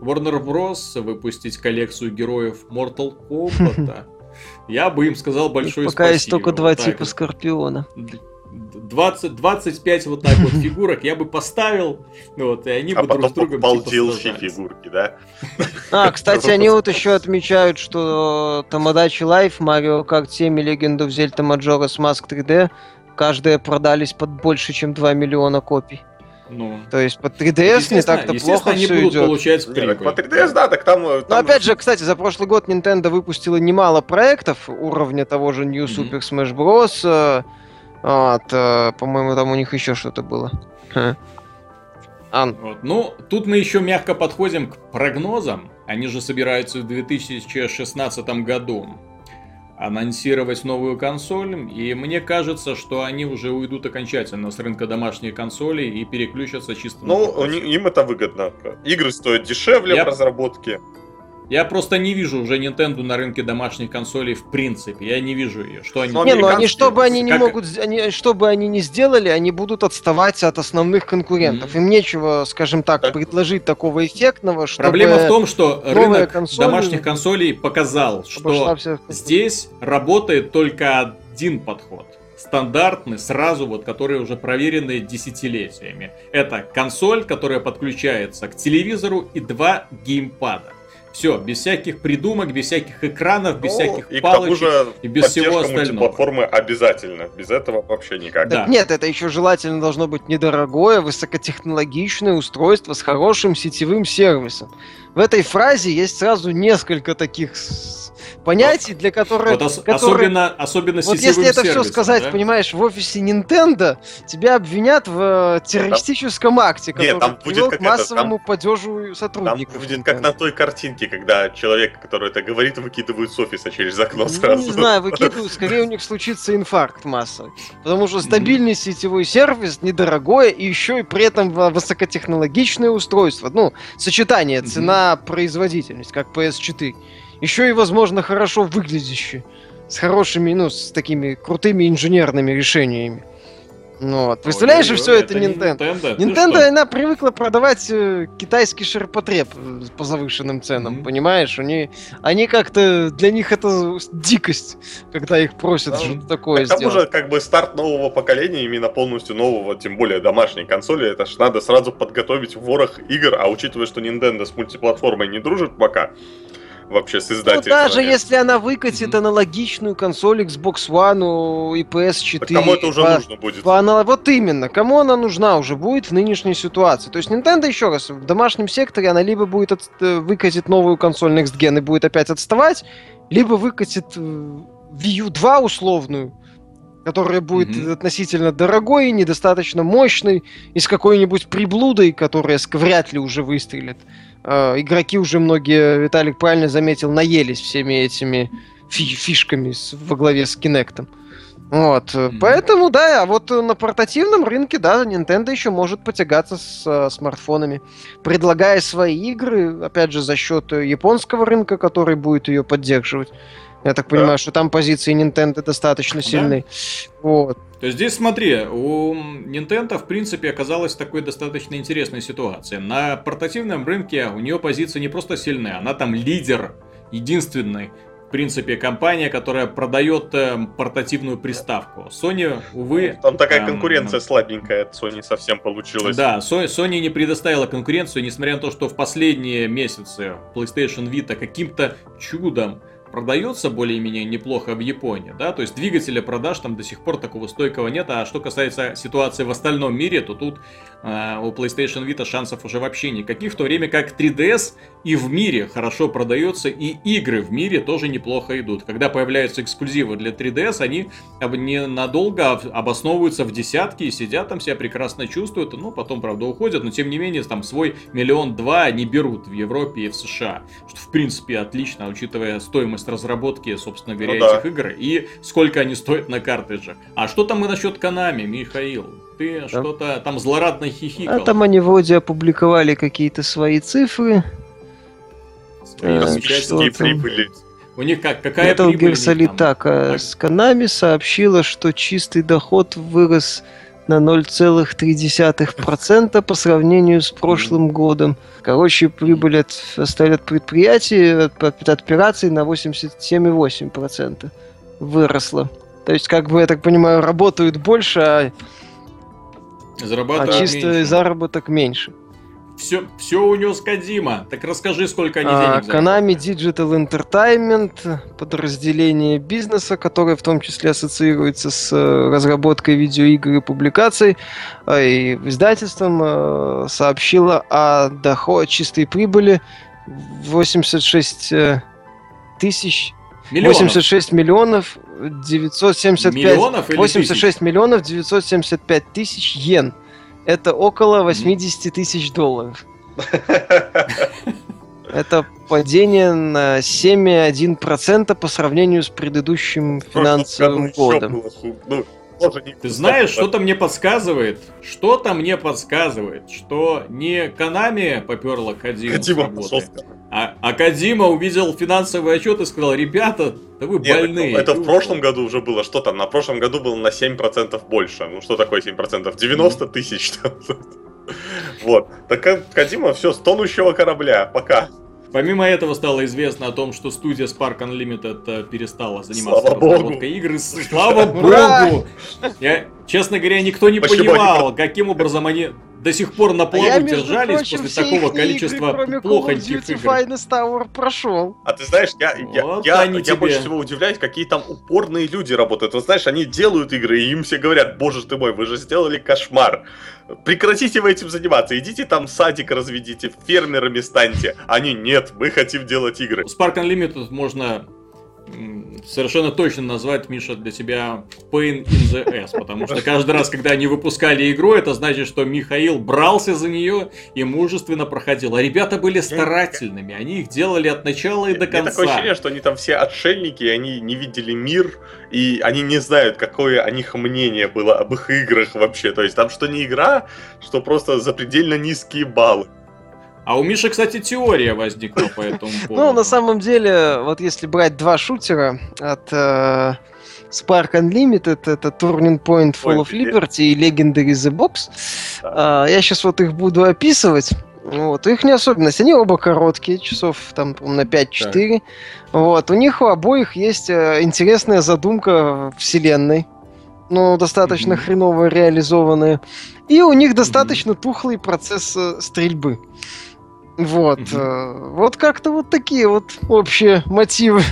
Warner Bros. выпустить коллекцию героев Mortal [LAUGHS] Kombat, я бы им сказал большое спасибо. Пока есть только два типа Скорпиона. 20, 25 вот так вот [LAUGHS] фигурок я бы поставил, вот, и они а бы друг с другом типа фигурки, да? [LAUGHS] А, кстати, они вот еще отмечают, что Tomodachi Life, Mario Kart 7 и Legend of Zelda Majora's Mask 3D каждые продались под больше, чем 2 миллиона копий. Ну. То есть под 3DS не так-то плохо они все будут идет. получать прибыль. По 3DS, да, так там, там... Но опять же, кстати, за прошлый год Nintendo выпустила немало проектов уровня того же New mm-hmm. Super Smash Bros., вот, э, по-моему, там у них еще что-то было. Ан. Вот. Ну, тут мы еще мягко подходим к прогнозам. Они же собираются в 2016 году анонсировать новую консоль, и мне кажется, что они уже уйдут окончательно с рынка домашних консолей и переключатся чисто ну, на... Ну, им это выгодно. Игры стоят дешевле Я... в разработке. Я просто не вижу уже Nintendo на рынке домашних консолей в принципе. Я не вижу ее. Что они... Не, ну они, чтобы они не как... могут, они, чтобы они не сделали, они будут отставать от основных конкурентов. Mm-hmm. Им нечего, скажем так, так, предложить такого эффектного, чтобы... Проблема в том, что рынок консоли... домашних консолей показал, что здесь работает только один подход стандартный, сразу вот, которые уже проверены десятилетиями. Это консоль, которая подключается к телевизору и два геймпада. Все, без всяких придумок, без всяких экранов, без ну, всяких и палочек же и без всего остального. платформы обязательно, без этого вообще никак. Да. нет, это еще желательно должно быть недорогое, высокотехнологичное устройство с хорошим сетевым сервисом. В этой фразе есть сразу несколько таких понятий, для которых... Вот ос- которые... особенно, особенно Вот если это все сказать, да? понимаешь, в офисе Nintendo, тебя обвинят в э, террористическом там... акте, который Нет, там будет к массовому это, там... падежу сотрудников. Там будет как на той картинке, когда человек, который это говорит, выкидывают с офиса через окно ну, сразу. Не знаю, выкидывают, скорее у них случится инфаркт массовый. Потому что стабильный сетевой сервис, недорогое, и еще и при этом высокотехнологичное устройство. Ну, сочетание цена-производительность, как PS4 еще и, возможно, хорошо выглядящий. С хорошими, ну, с такими крутыми инженерными решениями. Ну, вот. Представляешь, что все это Nintendo. Nintendo, Nintendo она привыкла продавать э, китайский ширпотреб э, по завышенным ценам, mm-hmm. понимаешь? Они, они как-то, для них это дикость, когда их просят да, что-то такое к тому же, как бы старт нового поколения, именно полностью нового, тем более домашней консоли, это ж надо сразу подготовить ворох игр, а учитывая, что Nintendo с мультиплатформой не дружит пока, вообще с издательством. Ну, даже если она выкатит mm-hmm. аналогичную консоль Xbox One и PS4. Так кому это уже по, нужно будет? По анал... Вот именно, кому она нужна уже будет в нынешней ситуации. То есть Nintendo, еще раз, в домашнем секторе она либо будет от... Э, выкатит новую консоль Next Gen и будет опять отставать, либо выкатит э, Wii U 2 условную, которая будет mm-hmm. относительно дорогой, недостаточно мощной, и с какой-нибудь приблудой, которая вряд ли уже выстрелит. Э, игроки уже многие, Виталик правильно заметил, наелись всеми этими фи- фишками с, во главе с Кинектом. Вот, mm-hmm. поэтому, да, а вот на портативном рынке, да, Nintendo еще может потягаться с э, смартфонами, предлагая свои игры, опять же, за счет японского рынка, который будет ее поддерживать. Я так понимаю, да. что там позиции Nintendo достаточно сильны. Да. Вот. То есть здесь смотри, у Nintendo в принципе оказалась такой достаточно интересной ситуации. На портативном рынке у нее позиции не просто сильные, она там лидер, единственный в принципе, компания, которая продает э, портативную приставку. Sony, увы... Там такая эм, конкуренция слабенькая от Sony совсем получилась. Да, Sony не предоставила конкуренцию, несмотря на то, что в последние месяцы PlayStation Vita каким-то чудом продается более-менее неплохо в Японии, да, то есть двигателя продаж там до сих пор такого стойкого нет, а что касается ситуации в остальном мире, то тут э, у PlayStation Vita шансов уже вообще никаких, в то время как 3DS и в мире хорошо продается, и игры в мире тоже неплохо идут. Когда появляются эксклюзивы для 3DS, они ненадолго обосновываются в десятки и сидят там, себя прекрасно чувствуют, ну, потом, правда, уходят, но тем не менее, там свой миллион-два они берут в Европе и в США, что, в принципе, отлично, учитывая стоимость разработки, собственно говоря, ну, этих да. игр и сколько они стоят на картридже. А что там и насчет Канами, Михаил? Ты да. что-то там злорадно хихикал. А там они вроде опубликовали какие-то свои цифры, Космические прибыли. У них как, какая Metal Gear Solid так, а с Konami сообщила, что чистый доход вырос на 0,3% по сравнению с прошлым годом. Короче, прибыль от, от предприятий, от, от операций на 87,8% выросла. То есть, как бы, я так понимаю, работают больше, а, а чистый меньше. заработок меньше все, все унес Кадима. Так расскажи, сколько они а, денег Konami Digital Entertainment, подразделение бизнеса, которое в том числе ассоциируется с э, разработкой видеоигр и публикаций, а, и издательством э, сообщило о доходе чистой прибыли 86 э, тысяч Миллионов. 86 миллионов 975 миллионов 86 тысяч? миллионов 975 тысяч йен это около 80 тысяч долларов. Это падение на 7,1% по сравнению с предыдущим финансовым годом. Ну, Ты знаешь, что-то мне подсказывает, что-то мне подсказывает, что не Канами поперла Кадима работы, а, а Кадима увидел финансовый отчет и сказал, ребята, да вы Нет, больные. Это, это в прошлом году уже было. Что там? На прошлом году было на 7% больше. Ну что такое 7%? 90 тысяч. Вот. Так Кадима все, с тонущего корабля. Пока. Помимо этого стало известно о том, что студия Spark Unlimited э, перестала заниматься Слава разработкой Богу. игр. Слава Богу! Я, честно говоря, никто не Почему понимал, каким образом они до сих пор на плаву а держались прочим, после такого количества игры, плохоньких игр. Finest Tower прошел. А ты знаешь, я, я, вот я, я тебе. больше всего удивляюсь, какие там упорные люди работают. Вот знаешь, они делают игры, и им все говорят, боже ты мой, вы же сделали кошмар. Прекратите вы этим заниматься, идите там садик разведите, фермерами станьте. Они, нет, мы хотим делать игры. Spark Unlimited можно совершенно точно назвать, Миша, для тебя Pain in the Ass, потому что каждый раз, когда они выпускали игру, это значит, что Михаил брался за нее и мужественно проходил. А ребята были старательными, они их делали от начала и до конца. Такое ощущение, что они там все отшельники, они не видели мир, и они не знают, какое о них мнение было об их играх вообще. То есть там что не игра, что просто запредельно низкие баллы. А у Миши, кстати, теория возникла по этому [LAUGHS] поводу. Ну, на самом деле, вот если брать два шутера от э, Spark Unlimited, это Turning Point Fall of Liberty и Legendary The Box. Да. Я сейчас вот их буду описывать. Вот, их не особенность. Они оба короткие, часов там на 5-4. Вот, у них у обоих есть э, интересная задумка вселенной. Ну, достаточно mm-hmm. хреново реализованная. И у них достаточно mm-hmm. тухлый процесс э, стрельбы. Вот. Mm-hmm. Вот как-то вот такие вот общие мотивы.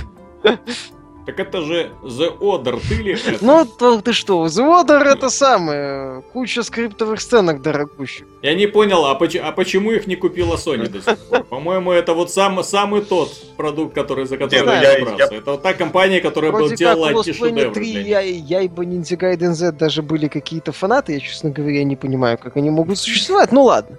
Так это же The Order, ты ли? Ну, то ты что, The Order это самое, куча скриптовых сценок дорогущих. Я не понял, а, поч- а почему их не купила Sony до сих пор? По-моему, это вот сам, самый тот продукт, который, за который не, ну, я, я. Я... Это вот та компания, которая был, делала антишедевры. 3 я, я и Ninja Gaiden Z даже были какие-то фанаты, я, честно говоря, не понимаю, как они могут существовать, ну ладно.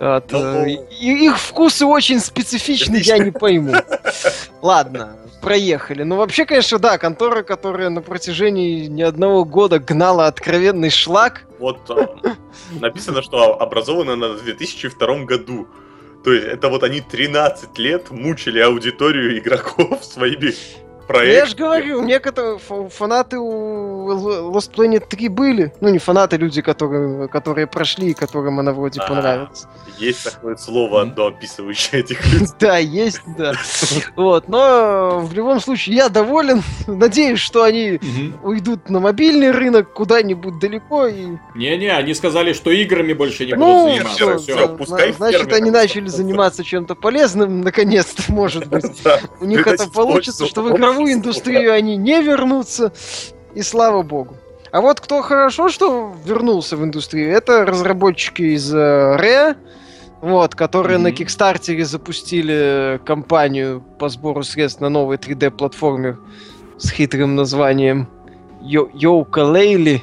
Вот, ну, э, их вкусы очень специфичны, я не пойму. [LAUGHS] Ладно, проехали. Ну, вообще, конечно, да, контора, которая на протяжении ни одного года гнала откровенный шлак. Вот а, написано, что образована на 2002 году. То есть это вот они 13 лет мучили аудиторию игроков [LAUGHS] своими проект. Я же говорю, некоторые фанаты у Lost Planet 3 были. Ну, не фанаты, люди, которые, которые прошли и которым она вроде а, понравилась. Есть такое слово одно, описывающее этих людей. [LAUGHS] Да, есть, да. Вот, но в любом случае я доволен. Надеюсь, что они уйдут на мобильный рынок куда-нибудь далеко и... Не-не, они сказали, что играми больше не ну, будут заниматься. Все, пускай Значит, они начали заниматься чем-то полезным, наконец-то, может быть. [LAUGHS] У них это получится, что в игровом игровую индустрию они не вернутся, и слава богу. А вот кто хорошо, что вернулся в индустрию, это разработчики из Rare, вот, которые mm-hmm. на Кикстартере запустили кампанию по сбору средств на новый 3D-платформер с хитрым названием Йоука Лейли.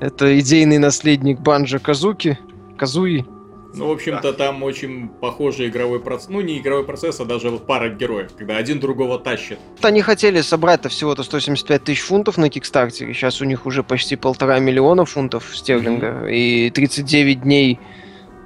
Это идейный наследник Банджа Казуки, Казуи. Ну, в общем-то, там очень похожий игровой процесс. Ну, не игровой процесс, а даже вот пара героев, когда один другого тащит. Они хотели собрать-то всего-то 175 тысяч фунтов на Кикстартере. Сейчас у них уже почти полтора миллиона фунтов стерлинга. Mm-hmm. И 39 дней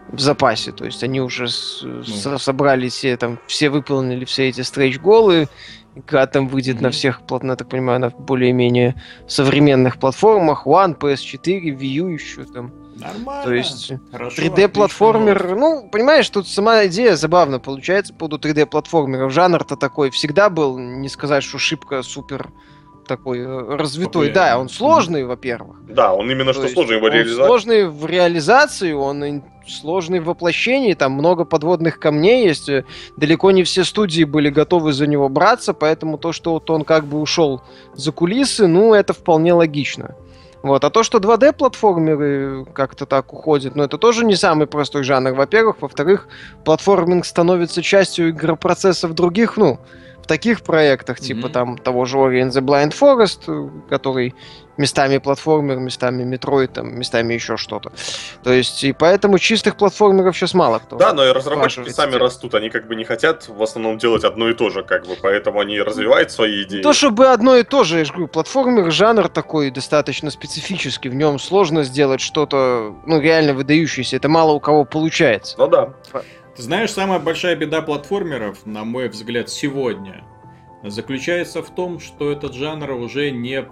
в запасе. То есть они уже с, ну. собрали все, там, все выполнили все эти стрейч-голы. Игра там выйдет mm-hmm. на всех, я так понимаю, на более-менее современных платформах. One, PS4, Wii U еще там. Нормально. То есть 3D-платформер, ну, понимаешь, тут сама идея забавно получается по поводу 3D-платформеров. Жанр-то такой всегда был, не сказать, что шибко супер такой э, развитой. Да, он сложный, во-первых. Да, он именно что сложный его реализовать. Сложный в реализации, он сложный в воплощении, там много подводных камней есть. Э, далеко не все студии были готовы за него браться, поэтому то, что вот он как бы ушел за кулисы, ну, это вполне логично. Вот. А то, что 2D-платформеры как-то так уходят, ну это тоже не самый простой жанр, во-первых. Во-вторых, платформинг становится частью игропроцессов других, ну, в таких проектах, mm-hmm. типа там того же Ori and the Blind Forest, который местами платформер, местами метроид, там, местами еще что-то. То есть, и поэтому чистых платформеров сейчас мало кто. Да, но и разработчики сами делать. растут, они как бы не хотят в основном делать одно и то же, как бы, поэтому они развивают свои идеи. То, чтобы одно и то же, я же говорю, платформер жанр такой достаточно специфический, в нем сложно сделать что-то, ну, реально выдающееся, это мало у кого получается. Ну да. Ты знаешь, самая большая беда платформеров, на мой взгляд, сегодня, заключается в том, что этот жанр уже не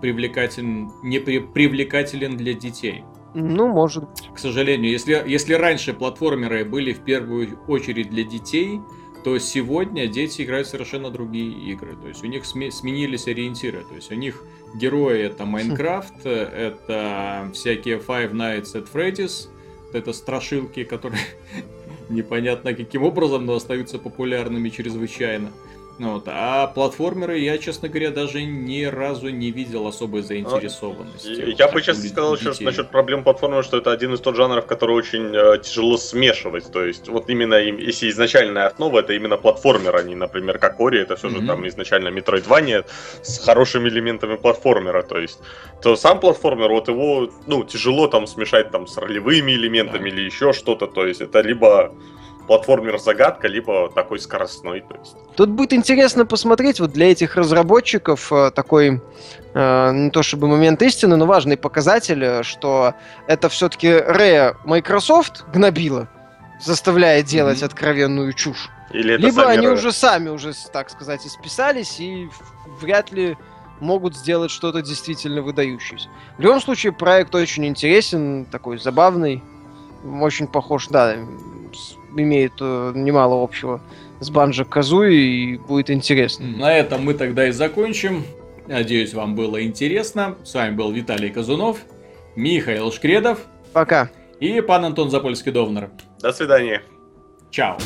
привлекателен, не при, привлекателен для детей. Ну, может быть. К сожалению, если, если раньше платформеры были в первую очередь для детей, то сегодня дети играют совершенно другие игры. То есть у них сменились ориентиры. То есть у них герои это [LAUGHS] Майнкрафт, это всякие Five Nights at Freddy's, это страшилки, которые [LAUGHS] непонятно каким образом, но остаются популярными чрезвычайно. Вот. А платформеры я, честно говоря, даже ни разу не видел особой заинтересованности. Я бы сейчас сказал еще насчет проблем платформы, что это один из тот жанров, который очень э, тяжело смешивать. То есть, вот именно если изначальная основа это именно платформер, а не, например, как Ори, это все mm-hmm. же там изначально Metroidvania с хорошими элементами платформера. То есть, то сам платформер, вот его, ну, тяжело там смешать там с ролевыми элементами да. или еще что-то. То есть, это либо платформер-загадка, либо такой скоростной. То есть. Тут будет интересно посмотреть вот для этих разработчиков э, такой э, не то чтобы момент истины, но важный показатель, э, что это все-таки Rare Microsoft гнобила, заставляя делать mm-hmm. откровенную чушь. Или Либо они Rare. уже сами уже, так сказать, исписались и вряд ли могут сделать что-то действительно выдающееся. В любом случае, проект очень интересен, такой забавный, очень похож, да, имеет э, немало общего с Банжо Казуи и будет интересно. На этом мы тогда и закончим. Надеюсь, вам было интересно. С вами был Виталий Казунов, Михаил Шкредов. Пока. И пан Антон Запольский-Довнер. До свидания. Чао.